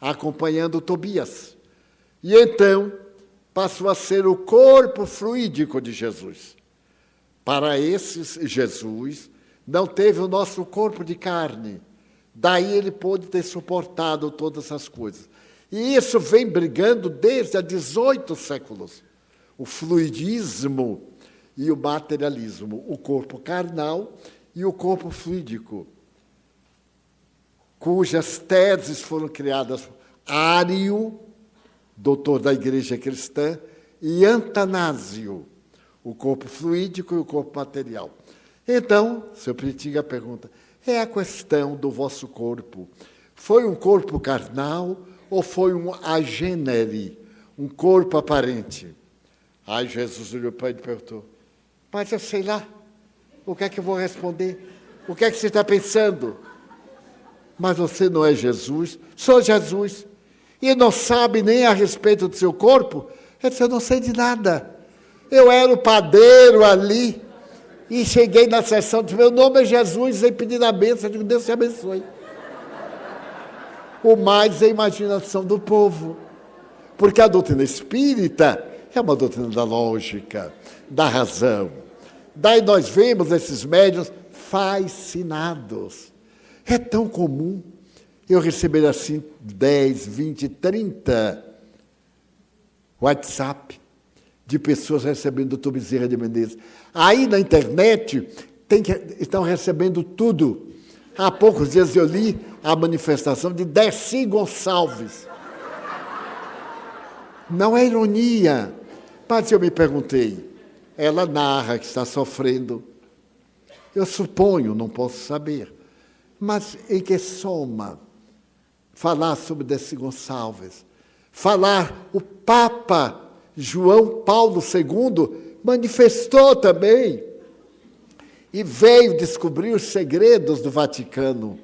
acompanhando Tobias. E então passou a ser o corpo fluídico de Jesus. Para esses, Jesus não teve o nosso corpo de carne. Daí ele pôde ter suportado todas as coisas. E isso vem brigando desde há 18 séculos. O fluidismo e o materialismo, o corpo carnal e o corpo fluídico, cujas teses foram criadas Ário, doutor da igreja cristã, e Antanásio, o corpo fluídico e o corpo material. Então, seu Pritiga pergunta: é a questão do vosso corpo. Foi um corpo carnal ou foi um agênere, um corpo aparente? Aí Jesus olhou para ele e perguntou: Mas eu sei lá, o que é que eu vou responder? O que é que você está pensando? Mas você não é Jesus, sou Jesus. E não sabe nem a respeito do seu corpo? Ele disse: Eu não sei de nada. Eu era o padeiro ali. E cheguei na sessão, disse, meu nome é Jesus, e pedi a bênção, eu digo, Deus te abençoe o mais é a imaginação do povo. Porque a doutrina espírita é uma doutrina da lógica, da razão. Daí nós vemos esses médios fascinados. É tão comum eu receber assim 10, 20, 30 WhatsApp de pessoas recebendo o doutor Bezerra de Menezes. Aí na internet tem que, estão recebendo tudo. Há poucos dias eu li a manifestação de Dercy Gonçalves. Não é ironia. Mas eu me perguntei, ela narra que está sofrendo. Eu suponho, não posso saber. Mas em que soma falar sobre Dercy Gonçalves? Falar o Papa João Paulo II manifestou também e veio descobrir os segredos do Vaticano.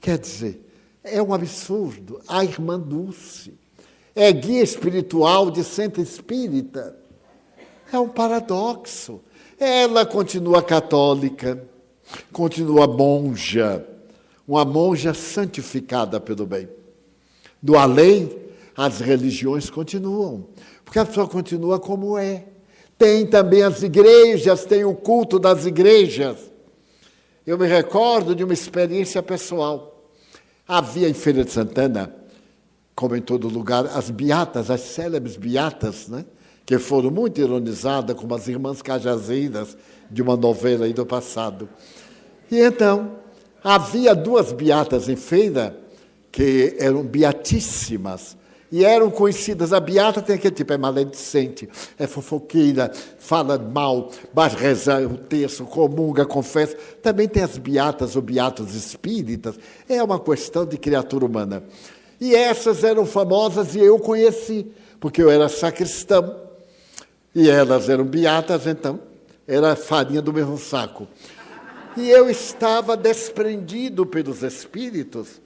Quer dizer, é um absurdo. A irmã Dulce é guia espiritual de centro espírita. É um paradoxo. Ela continua católica, continua monja, uma monja santificada pelo bem. Do além, as religiões continuam, porque a pessoa continua como é. Tem também as igrejas, tem o culto das igrejas. Eu me recordo de uma experiência pessoal. Havia em Feira de Santana, como em todo lugar, as beatas, as célebres beatas, né? que foram muito ironizadas como as irmãs cajazeiras de uma novela aí do passado. E então, havia duas beatas em feira que eram beatíssimas, e eram conhecidas. A beata tem aquele tipo, é maledicente, é fofoqueira, fala mal, mas reza o texto, comunga, confessa. Também tem as beatas ou beatos espíritas. É uma questão de criatura humana. E essas eram famosas e eu conheci, porque eu era sacristão. E elas eram beatas, então era farinha do mesmo saco. E eu estava desprendido pelos espíritos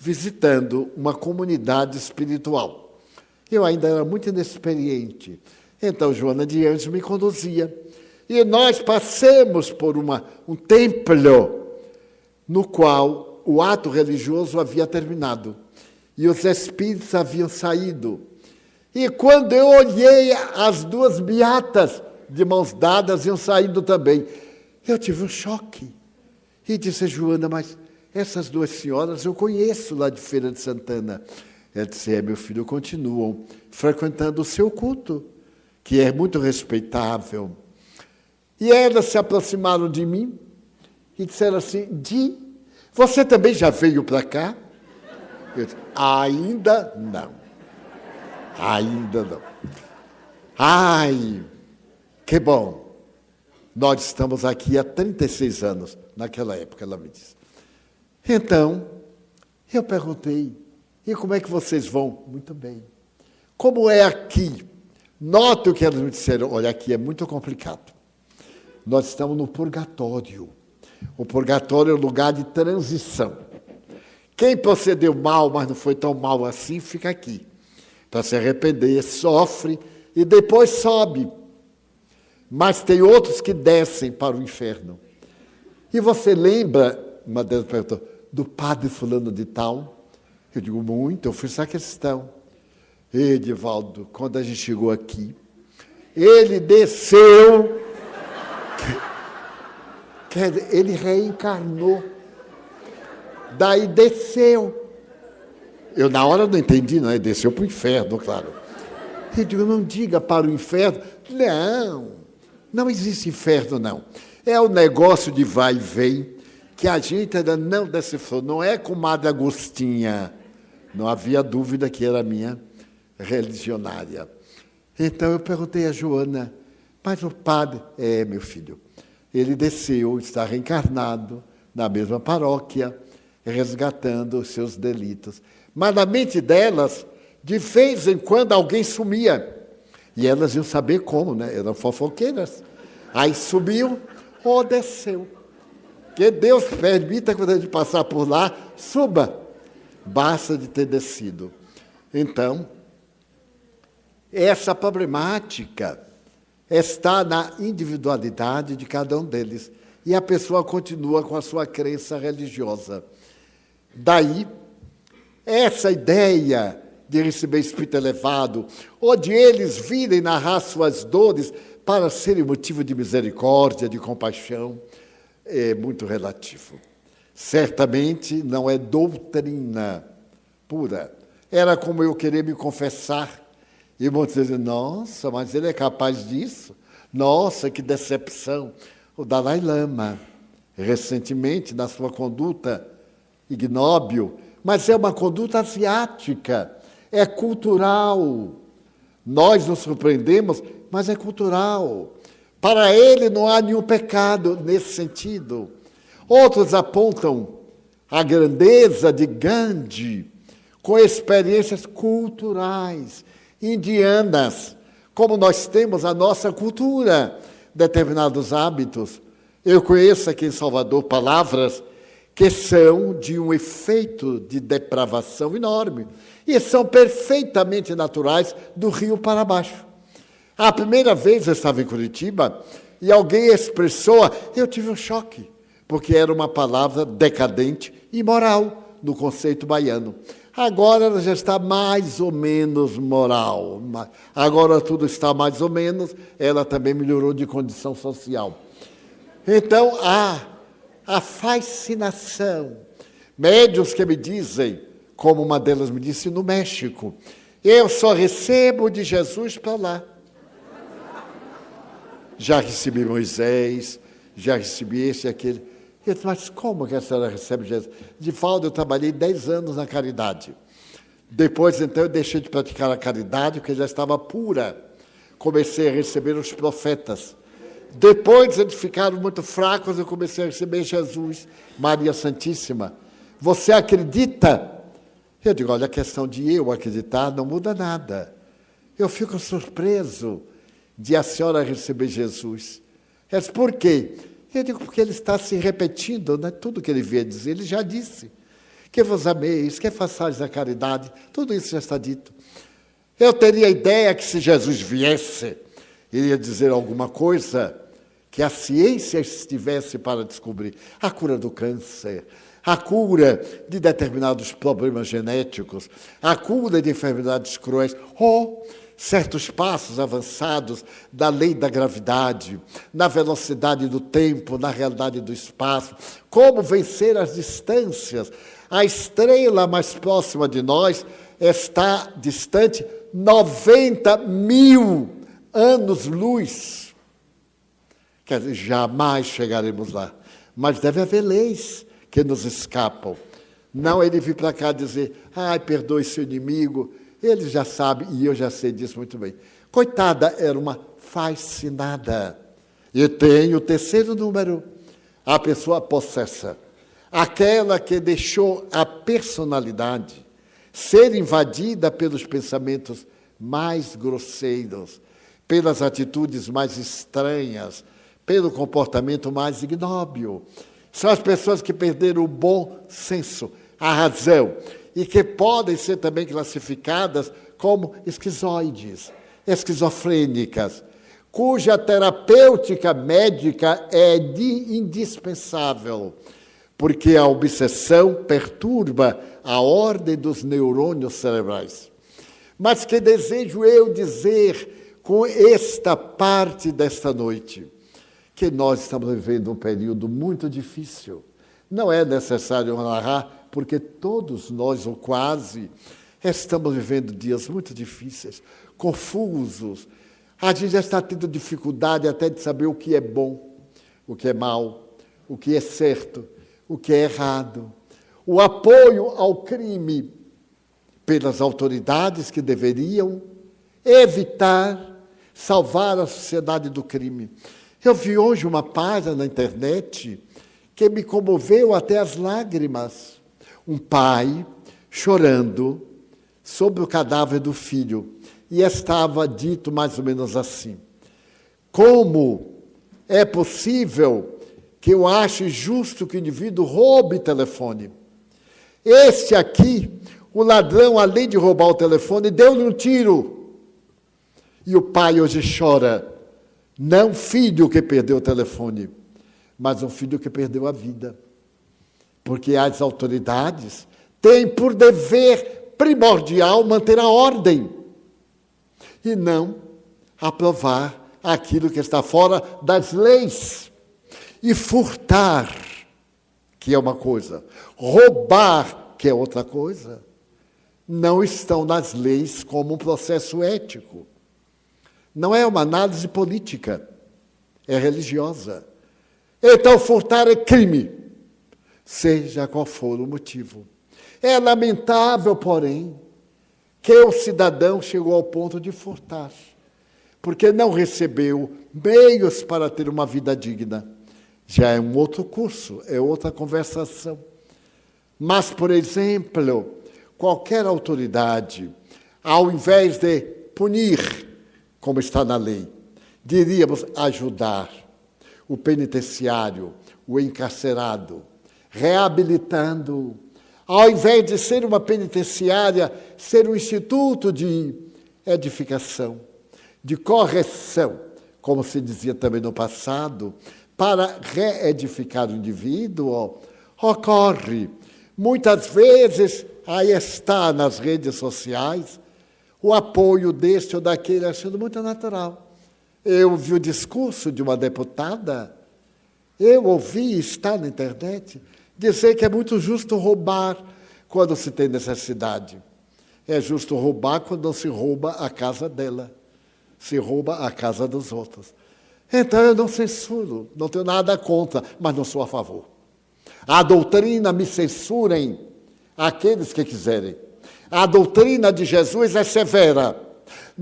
visitando uma comunidade espiritual. Eu ainda era muito inexperiente. Então, Joana de Anjos me conduzia. E nós passamos por uma, um templo no qual o ato religioso havia terminado e os espíritos haviam saído. E quando eu olhei as duas beatas de mãos dadas iam saindo também, eu tive um choque. E disse Joana, mas essas duas senhoras eu conheço lá de Feira de Santana. Ela disse: É, meu filho, continuam frequentando o seu culto, que é muito respeitável. E elas se aproximaram de mim e disseram assim: Di, você também já veio para cá? Eu disse: Ainda não. Ainda não. Ai, que bom. Nós estamos aqui há 36 anos, naquela época, ela me disse. Então, eu perguntei, e como é que vocês vão? Muito bem. Como é aqui? Note o que elas me disseram, olha, aqui é muito complicado. Nós estamos no purgatório. O purgatório é um lugar de transição. Quem procedeu mal, mas não foi tão mal assim, fica aqui. Para se arrepender, sofre e depois sobe mas tem outros que descem para o inferno. E você lembra, uma delas perguntou, do padre fulano de tal? Eu digo, muito, eu fui sacristão. Edivaldo, quando a gente chegou aqui, ele desceu, quer dizer, ele reencarnou. Daí desceu. Eu na hora não entendi, não, ele desceu para o inferno, claro. Eu digo, não diga para o inferno. Não, não existe inferno, não. É o negócio de vai e vem que a gente ainda não decifrou. Não é com Madre Agostinha. Não havia dúvida que era minha religionária. Então eu perguntei a Joana, mas o padre, é meu filho, ele desceu, está reencarnado na mesma paróquia, resgatando os seus delitos. Mas na mente delas, de vez em quando alguém sumia. E elas iam saber como, né? Eram fofoqueiras. Aí subiu ou desceu. Que Deus permita, quando a gente passar por lá, suba. Basta de ter descido. Então, essa problemática está na individualidade de cada um deles. E a pessoa continua com a sua crença religiosa. Daí, essa ideia de receber espírito elevado, ou de eles virem narrar suas dores para serem motivo de misericórdia, de compaixão, é muito relativo. Certamente não é doutrina pura. Era como eu querer me confessar. E muitos dizem, nossa, mas ele é capaz disso? Nossa, que decepção. O Dalai Lama, recentemente, na sua conduta ignóbil, mas é uma conduta asiática é cultural. Nós nos surpreendemos, mas é cultural. Para ele não há nenhum pecado nesse sentido. Outros apontam a grandeza de Gandhi com experiências culturais, indianas, como nós temos a nossa cultura, determinados hábitos. Eu conheço aqui em Salvador palavras que são de um efeito de depravação enorme e são perfeitamente naturais do rio para baixo. A primeira vez eu estava em Curitiba e alguém expressou, eu tive um choque, porque era uma palavra decadente e moral no conceito baiano. Agora ela já está mais ou menos moral. Agora tudo está mais ou menos, ela também melhorou de condição social. Então, há a fascinação. Médios que me dizem, como uma delas me disse no México. Eu só recebo de Jesus para lá. Já recebi Moisés, já recebi esse e aquele. Eu disse, mas como que a senhora recebe Jesus? De falda, eu trabalhei 10 anos na caridade. Depois, então, eu deixei de praticar a caridade, porque já estava pura. Comecei a receber os profetas. Depois eles ficaram muito fracos, eu comecei a receber Jesus, Maria Santíssima. Você acredita eu digo, olha, a questão de eu acreditar não muda nada. Eu fico surpreso de a senhora receber Jesus. Ela diz, por quê? Eu digo, porque ele está se repetindo, né? tudo que ele veio dizer, ele já disse. Que vos ameis, que façais a caridade, tudo isso já está dito. Eu teria a ideia que se Jesus viesse, ele ia dizer alguma coisa que a ciência estivesse para descobrir. A cura do câncer, a cura de determinados problemas genéticos, a cura de enfermidades cruéis, ou certos passos avançados da lei da gravidade, na velocidade do tempo, na realidade do espaço, como vencer as distâncias. A estrela mais próxima de nós está distante 90 mil anos-luz. Quer dizer, jamais chegaremos lá. Mas deve haver leis que nos escapam. Não ele vir para cá dizer, ai, perdoe seu inimigo, ele já sabe e eu já sei disso muito bem. Coitada, era uma fascinada. E tem o terceiro número, a pessoa possessa. Aquela que deixou a personalidade ser invadida pelos pensamentos mais grosseiros, pelas atitudes mais estranhas, pelo comportamento mais ignóbil. São as pessoas que perderam o bom senso, a razão, e que podem ser também classificadas como esquizoides, esquizofrênicas, cuja terapêutica médica é indispensável, porque a obsessão perturba a ordem dos neurônios cerebrais. Mas que desejo eu dizer com esta parte desta noite? Que nós estamos vivendo um período muito difícil. Não é necessário narrar porque todos nós, ou quase, estamos vivendo dias muito difíceis, confusos. A gente já está tendo dificuldade até de saber o que é bom, o que é mal, o que é certo, o que é errado. O apoio ao crime pelas autoridades que deveriam evitar, salvar a sociedade do crime. Eu vi hoje uma página na internet que me comoveu até as lágrimas um pai chorando sobre o cadáver do filho. E estava dito mais ou menos assim: Como é possível que eu ache justo que o indivíduo roube telefone? Este aqui, o ladrão, além de roubar o telefone, deu-lhe um tiro. E o pai hoje chora. Não filho que perdeu o telefone, mas um filho que perdeu a vida porque as autoridades têm por dever primordial manter a ordem e não aprovar aquilo que está fora das leis. E furtar, que é uma coisa, roubar, que é outra coisa, não estão nas leis como um processo ético. Não é uma análise política, é religiosa. Então, furtar é crime seja qual for o motivo. É lamentável, porém, que o cidadão chegou ao ponto de furtar, porque não recebeu meios para ter uma vida digna. Já é um outro curso, é outra conversação. Mas, por exemplo, qualquer autoridade, ao invés de punir, como está na lei, diríamos ajudar o penitenciário, o encarcerado, reabilitando. Ao invés de ser uma penitenciária, ser um instituto de edificação, de correção, como se dizia também no passado, para reedificar o indivíduo, ocorre. Muitas vezes, aí está nas redes sociais, o apoio deste ou daquele, achando muito natural. Eu vi o discurso de uma deputada, eu ouvi, está na internet, dizer que é muito justo roubar quando se tem necessidade. É justo roubar quando não se rouba a casa dela, se rouba a casa dos outros. Então eu não censuro, não tenho nada contra, mas não sou a favor. A doutrina me censurem aqueles que quiserem. A doutrina de Jesus é severa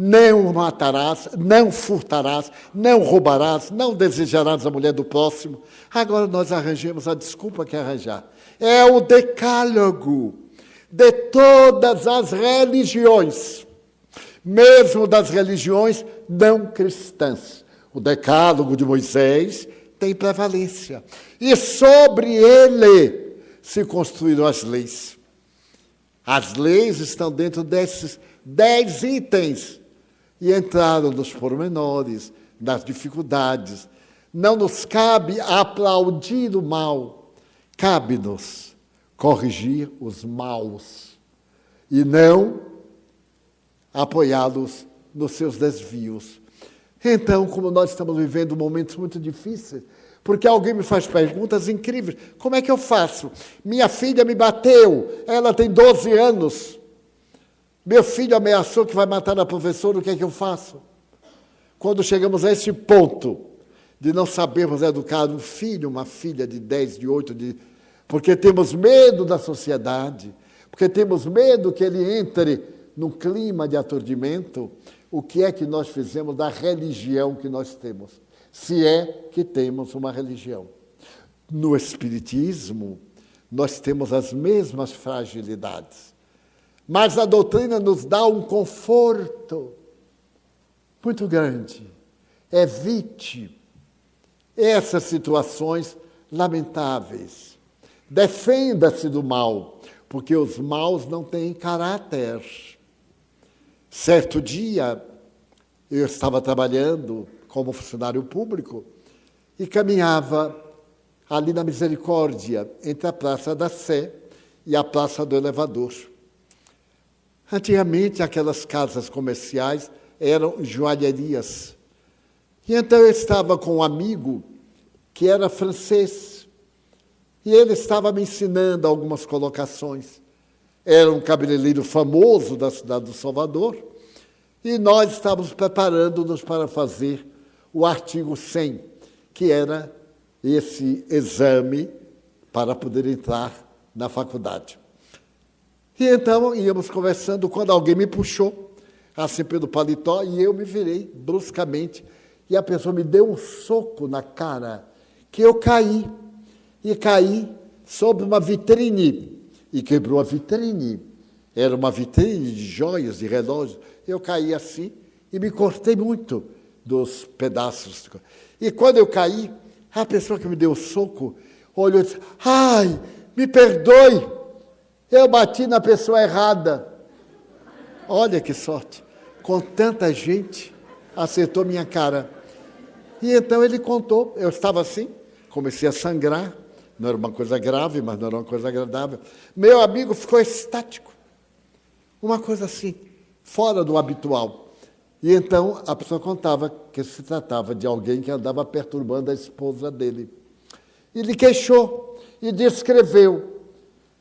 não matarás, não furtarás, não roubarás, não desejarás a mulher do próximo. Agora nós arranjamos a desculpa que arranjar. É o decálogo de todas as religiões, mesmo das religiões não cristãs. O decálogo de Moisés tem prevalência. E sobre ele se construíram as leis. As leis estão dentro desses dez itens e entraram nos pormenores, nas dificuldades. Não nos cabe aplaudir o mal, cabe-nos corrigir os maus e não apoiá-los nos seus desvios. Então, como nós estamos vivendo momentos muito difíceis, porque alguém me faz perguntas incríveis: como é que eu faço? Minha filha me bateu, ela tem 12 anos. Meu filho ameaçou que vai matar a professora, o que é que eu faço? Quando chegamos a esse ponto de não sabermos educar um filho, uma filha de 10, de 8, de... porque temos medo da sociedade, porque temos medo que ele entre num clima de aturdimento, o que é que nós fizemos da religião que nós temos? Se é que temos uma religião. No Espiritismo, nós temos as mesmas fragilidades, mas a doutrina nos dá um conforto muito grande. Evite essas situações lamentáveis. Defenda-se do mal, porque os maus não têm caráter. Certo dia, eu estava trabalhando como funcionário público e caminhava ali na Misericórdia, entre a Praça da Sé e a Praça do Elevador. Antigamente, aquelas casas comerciais eram joalherias. E então eu estava com um amigo que era francês, e ele estava me ensinando algumas colocações. Era um cabeleireiro famoso da cidade do Salvador, e nós estávamos preparando-nos para fazer o artigo 100, que era esse exame para poder entrar na faculdade. E então íamos conversando quando alguém me puxou, assim pelo paletó, e eu me virei bruscamente, e a pessoa me deu um soco na cara, que eu caí, e caí sobre uma vitrine, e quebrou a vitrine. Era uma vitrine de joias, de relógios. Eu caí assim e me cortei muito dos pedaços. E quando eu caí, a pessoa que me deu o soco olhou e disse: Ai, me perdoe, eu bati na pessoa errada. Olha que sorte, com tanta gente, acertou minha cara. E então ele contou, eu estava assim, comecei a sangrar, não era uma coisa grave, mas não era uma coisa agradável. Meu amigo ficou estático, uma coisa assim, fora do habitual. E então a pessoa contava que se tratava de alguém que andava perturbando a esposa dele. Ele queixou e descreveu.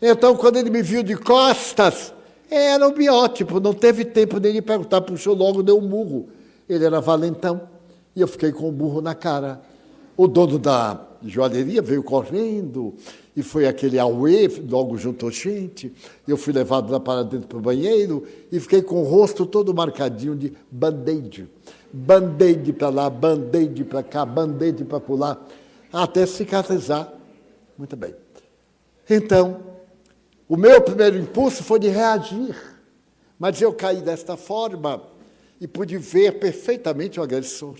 Então, quando ele me viu de costas, era um biótipo, não teve tempo nem de perguntar, puxou logo, deu um murro. Ele era valentão e eu fiquei com o burro na cara. O dono da joalheria veio correndo e foi aquele auê, logo juntou gente. Eu fui levado lá para dentro para o banheiro e fiquei com o rosto todo marcadinho de band-aid. Band-aid para lá, band-aid para cá, band-aid para pular, até cicatrizar. Muito bem. Então, o meu primeiro impulso foi de reagir, mas eu caí desta forma e pude ver perfeitamente o agressor.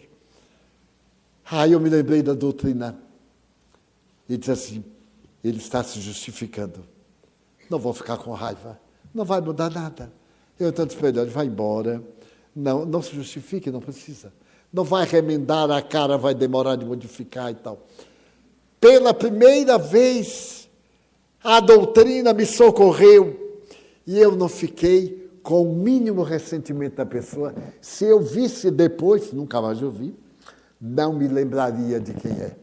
Aí eu me lembrei da doutrina e disse assim: ele está se justificando. Não vou ficar com raiva. Não vai mudar nada. Eu então disse ele: vai embora. Não, não se justifique, não precisa. Não vai remendar a cara, vai demorar de modificar e tal. Pela primeira vez, a doutrina me socorreu e eu não fiquei com o mínimo ressentimento da pessoa. Se eu visse depois, nunca mais eu vi, não me lembraria de quem é.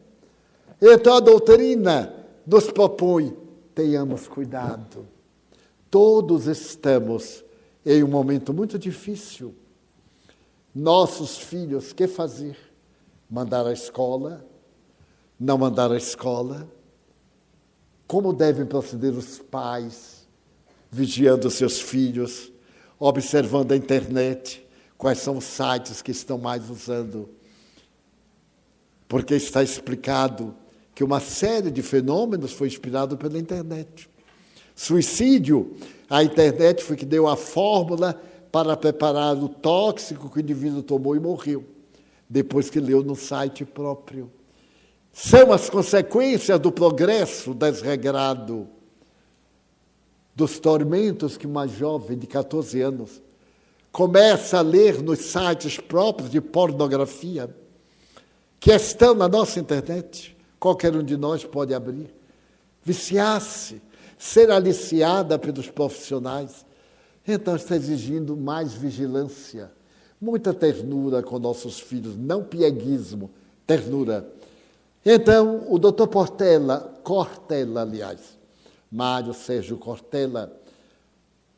Então a doutrina nos propõe, tenhamos cuidado. Todos estamos em um momento muito difícil. Nossos filhos, que fazer? Mandar à escola? Não mandar à escola? Como devem proceder os pais, vigiando seus filhos, observando a internet, quais são os sites que estão mais usando? Porque está explicado que uma série de fenômenos foi inspirado pela internet. Suicídio, a internet foi que deu a fórmula para preparar o tóxico que o indivíduo tomou e morreu, depois que leu no site próprio. São as consequências do progresso desregrado, dos tormentos que uma jovem de 14 anos começa a ler nos sites próprios de pornografia, que estão na nossa internet qualquer um de nós pode abrir. Viciar-se, ser aliciada pelos profissionais. Então está exigindo mais vigilância, muita ternura com nossos filhos, não pieguismo, ternura. Então, o doutor Portela, Cortella, aliás, Mário Sérgio Cortella,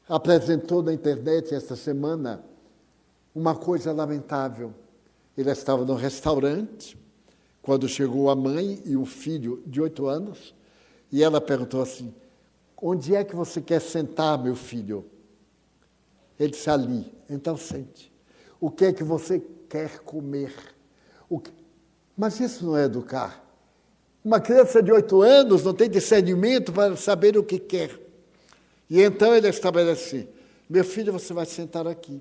apresentou na internet esta semana uma coisa lamentável. Ele estava no restaurante, quando chegou a mãe e o filho de oito anos, e ela perguntou assim: Onde é que você quer sentar, meu filho? Ele disse: Ali. Então sente. O que é que você quer comer? Que... Mas isso não é educar. Uma criança de oito anos não tem discernimento para saber o que quer. E então ele estabelece: Meu filho, você vai sentar aqui.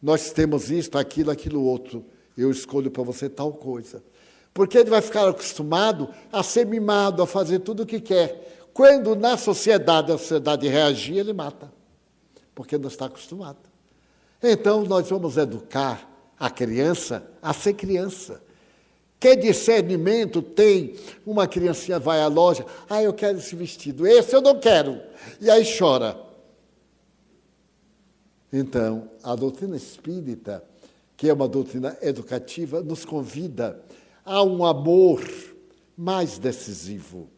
Nós temos isto, aquilo, aquilo outro. Eu escolho para você tal coisa. Porque ele vai ficar acostumado a ser mimado, a fazer tudo o que quer. Quando na sociedade a sociedade reagir, ele mata. Porque não está acostumado. Então nós vamos educar a criança a ser criança. Que discernimento tem? Uma criancinha vai à loja, ah, eu quero esse vestido, esse eu não quero. E aí chora. Então, a doutrina espírita, que é uma doutrina educativa, nos convida a um amor mais decisivo,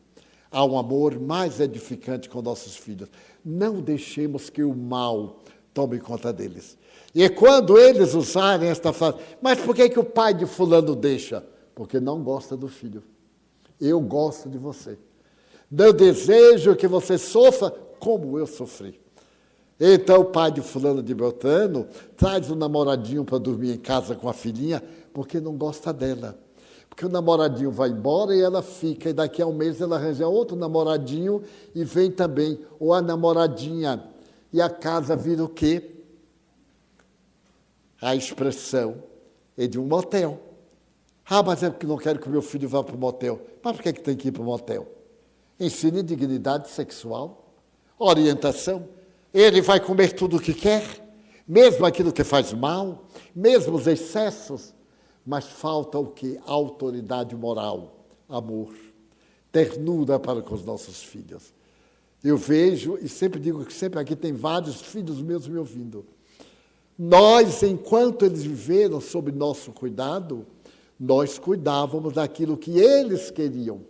a um amor mais edificante com nossos filhos. Não deixemos que o mal tome conta deles. E quando eles usarem esta frase, mas por que, que o pai de fulano deixa? Porque não gosta do filho. Eu gosto de você. Eu desejo que você sofra como eu sofri. Então o pai de fulano de Beltrano traz o namoradinho para dormir em casa com a filhinha, porque não gosta dela. Porque o namoradinho vai embora e ela fica, e daqui a um mês ela arranja outro namoradinho e vem também, ou a namoradinha. E a casa vira o quê? A expressão é de um motel. Ah, mas é porque não quero que meu filho vá para o motel. Mas por que, é que tem que ir para o motel? Ensine dignidade sexual, orientação. Ele vai comer tudo o que quer, mesmo aquilo que faz mal, mesmo os excessos, mas falta o que? Autoridade moral, amor, ternura para com os nossos filhos. Eu vejo, e sempre digo que sempre aqui tem vários filhos meus me ouvindo. Nós, enquanto eles viveram sob nosso cuidado, nós cuidávamos daquilo que eles queriam.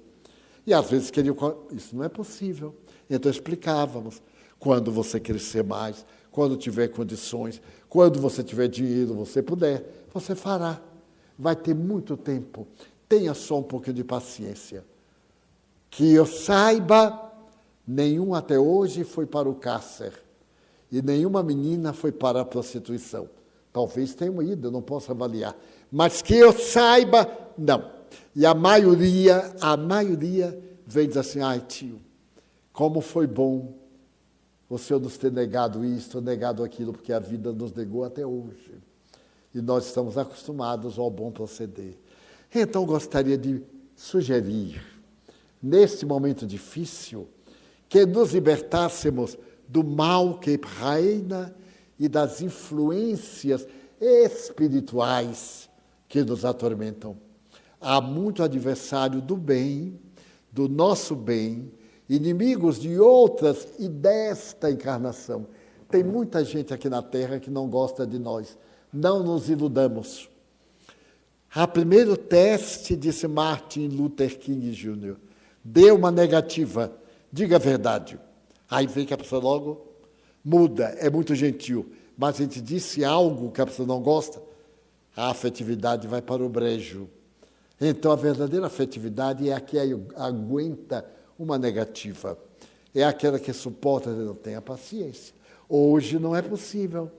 E às vezes queriam, isso não é possível. Então explicávamos. Quando você crescer mais, quando tiver condições, quando você tiver dinheiro, você puder, você fará. Vai ter muito tempo. Tenha só um pouquinho de paciência. Que eu saiba, nenhum até hoje foi para o cárcere. E nenhuma menina foi para a prostituição. Talvez tenham ido, eu não posso avaliar. Mas que eu saiba, não. E a maioria, a maioria vem dizer assim, ai tio, como foi bom o Senhor nos ter negado isto, negado aquilo, porque a vida nos negou até hoje. E nós estamos acostumados ao bom proceder. Então, gostaria de sugerir, neste momento difícil, que nos libertássemos do mal que reina e das influências espirituais que nos atormentam. Há muito adversário do bem, do nosso bem, inimigos de outras e desta encarnação. Tem muita gente aqui na Terra que não gosta de nós. Não nos iludamos. A primeiro teste, disse Martin Luther King Jr., deu uma negativa. Diga a verdade. Aí vem que a pessoa logo muda, é muito gentil. Mas a gente disse algo que a pessoa não gosta, a afetividade vai para o brejo. Então, a verdadeira afetividade é a que aguenta uma negativa. É aquela que suporta e não tem a paciência. Hoje não é possível.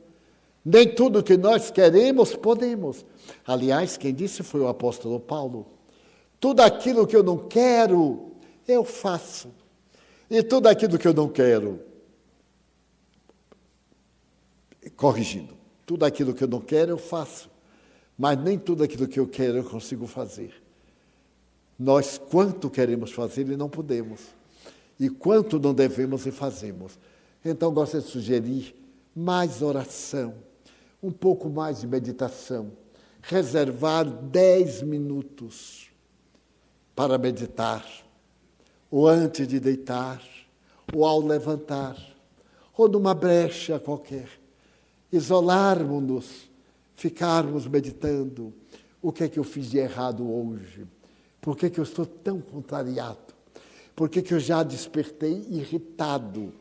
Nem tudo que nós queremos, podemos. Aliás, quem disse foi o apóstolo Paulo. Tudo aquilo que eu não quero, eu faço. E tudo aquilo que eu não quero, corrigindo, tudo aquilo que eu não quero, eu faço. Mas nem tudo aquilo que eu quero eu consigo fazer. Nós, quanto queremos fazer e não podemos. E quanto não devemos e fazemos. Então, gosto de sugerir mais oração, um pouco mais de meditação. Reservar dez minutos para meditar, ou antes de deitar, ou ao levantar, ou numa brecha qualquer, isolarmos-nos, ficarmos meditando: o que é que eu fiz de errado hoje? Por que, que eu estou tão contrariado? Por que, que eu já despertei irritado?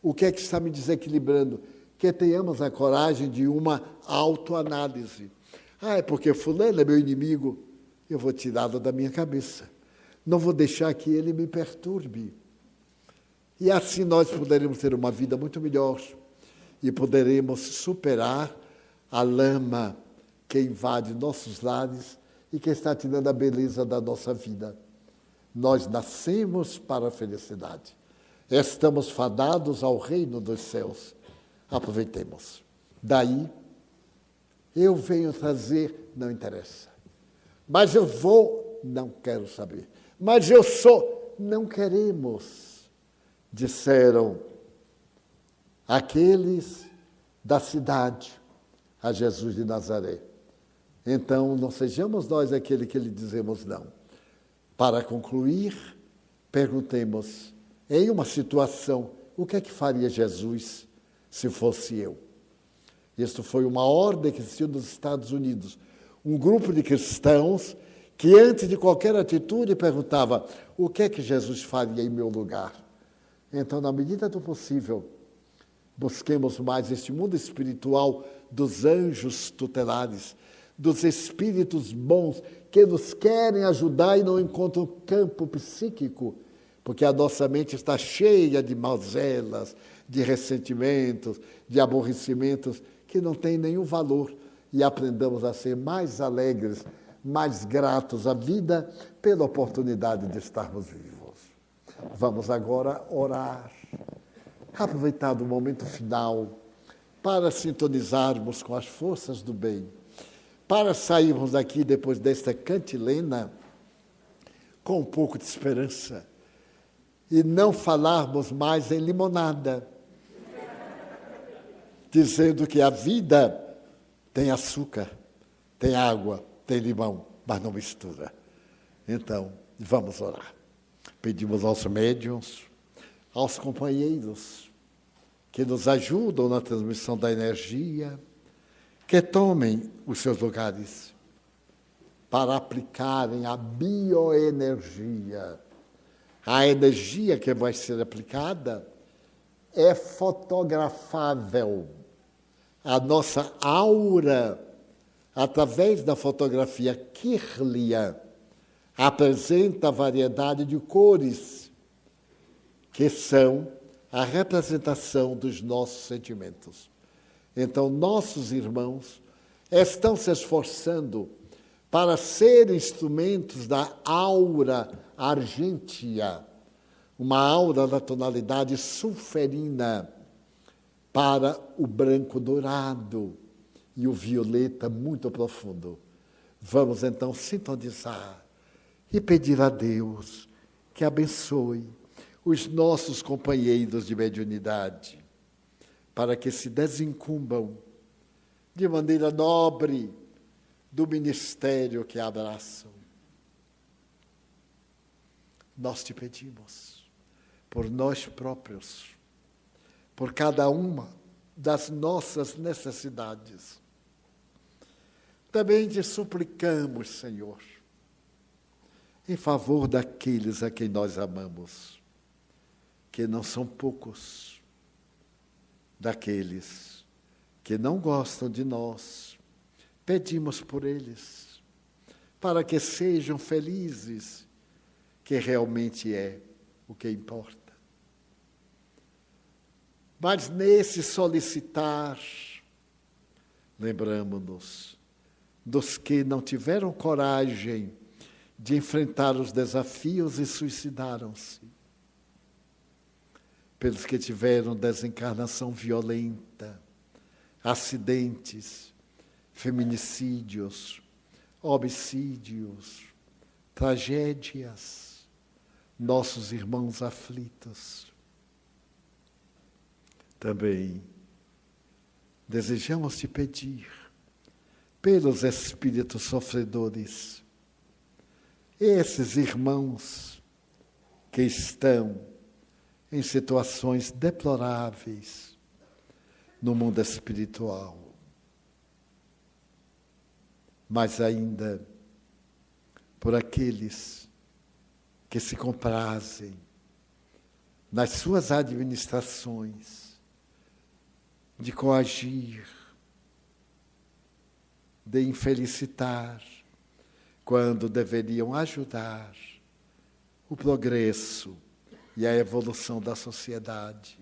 O que é que está me desequilibrando? Que tenhamos a coragem de uma autoanálise. Ah, é porque fulano é meu inimigo. Eu vou tirá-lo da minha cabeça. Não vou deixar que ele me perturbe. E assim nós poderemos ter uma vida muito melhor e poderemos superar a lama que invade nossos lares e que está tirando a beleza da nossa vida. Nós nascemos para a felicidade. Estamos fadados ao reino dos céus. Aproveitemos. Daí, eu venho trazer, não interessa. Mas eu vou, não quero saber. Mas eu sou, não queremos disseram aqueles da cidade a Jesus de Nazaré. Então, não sejamos nós aquele que lhe dizemos não. Para concluir, perguntemos, em uma situação, o que é que faria Jesus se fosse eu? Isto foi uma ordem que existiu nos Estados Unidos. Um grupo de cristãos que, antes de qualquer atitude, perguntava: o que é que Jesus faria em meu lugar? Então, na medida do possível, busquemos mais este mundo espiritual dos anjos tutelares, dos espíritos bons que nos querem ajudar e não encontram campo psíquico, porque a nossa mente está cheia de mazelas, de ressentimentos, de aborrecimentos que não têm nenhum valor e aprendamos a ser mais alegres, mais gratos à vida pela oportunidade de estarmos vivos. Vamos agora orar. Aproveitado o momento final para sintonizarmos com as forças do bem, para sairmos daqui depois desta cantilena com um pouco de esperança e não falarmos mais em limonada, dizendo que a vida tem açúcar, tem água, tem limão, mas não mistura. Então, vamos orar. Pedimos aos médiums, aos companheiros que nos ajudam na transmissão da energia, que tomem os seus lugares para aplicarem a bioenergia. A energia que vai ser aplicada é fotografável. A nossa aura, através da fotografia Kirlian, apresenta variedade de cores que são a representação dos nossos sentimentos. Então, nossos irmãos estão se esforçando para ser instrumentos da aura argentia, uma aura da tonalidade sulferina para o branco dourado e o violeta muito profundo. Vamos então sintonizar e pedir a Deus que abençoe os nossos companheiros de mediunidade, para que se desincumbam de maneira nobre do ministério que abraçam. Nós te pedimos, por nós próprios, por cada uma das nossas necessidades. Também te suplicamos, Senhor, em favor daqueles a quem nós amamos, que não são poucos, daqueles que não gostam de nós. Pedimos por eles, para que sejam felizes, que realmente é o que importa. Mas nesse solicitar, lembramos-nos dos que não tiveram coragem de enfrentar os desafios e suicidaram-se. Pelos que tiveram desencarnação violenta, acidentes, feminicídios, homicídios, tragédias, nossos irmãos aflitos. Também desejamos te pedir pelos espíritos sofredores esses irmãos que estão em situações deploráveis no mundo espiritual. Mas ainda por aqueles que se comprazem nas suas administrações de coagir, de infelicitar, quando deveriam ajudar o progresso e a evolução da sociedade.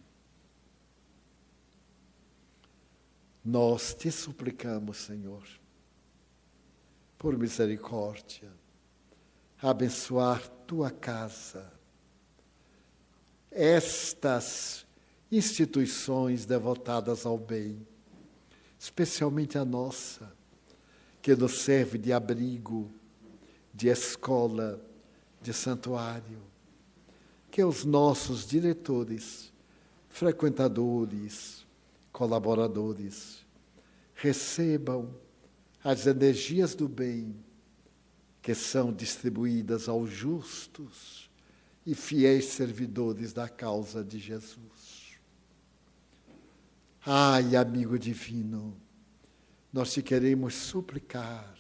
Nós te suplicamos, Senhor, por misericórdia, abençoar tua casa, estas instituições devotadas ao bem, especialmente a nossa, que nos serve de abrigo, de escola, de santuário, que os nossos diretores, frequentadores, colaboradores recebam as energias do bem que são distribuídas aos justos e fiéis servidores da causa de Jesus. Ai, amigo divino, nós te queremos suplicar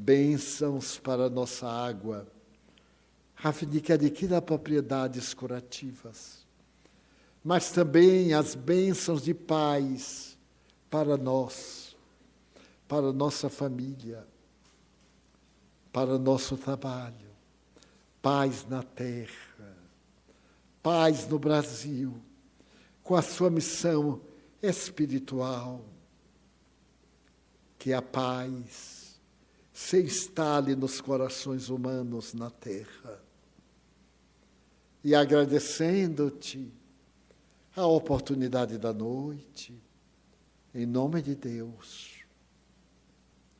bênçãos para nossa água, a fim de que adquira propriedades curativas, mas também as bênçãos de paz para nós, para nossa família, para nosso trabalho, paz na terra, paz no Brasil, com a sua missão espiritual, que a paz se instale nos corações humanos na terra. E agradecendo-te a oportunidade da noite, em nome de Deus,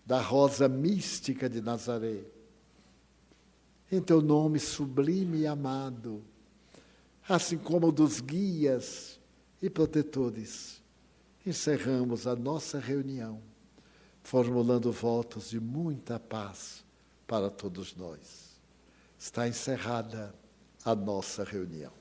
da rosa mística de Nazaré, em teu nome sublime e amado, assim como dos guias e protetores, encerramos a nossa reunião formulando votos de muita paz para todos nós. Está encerrada a nossa reunião.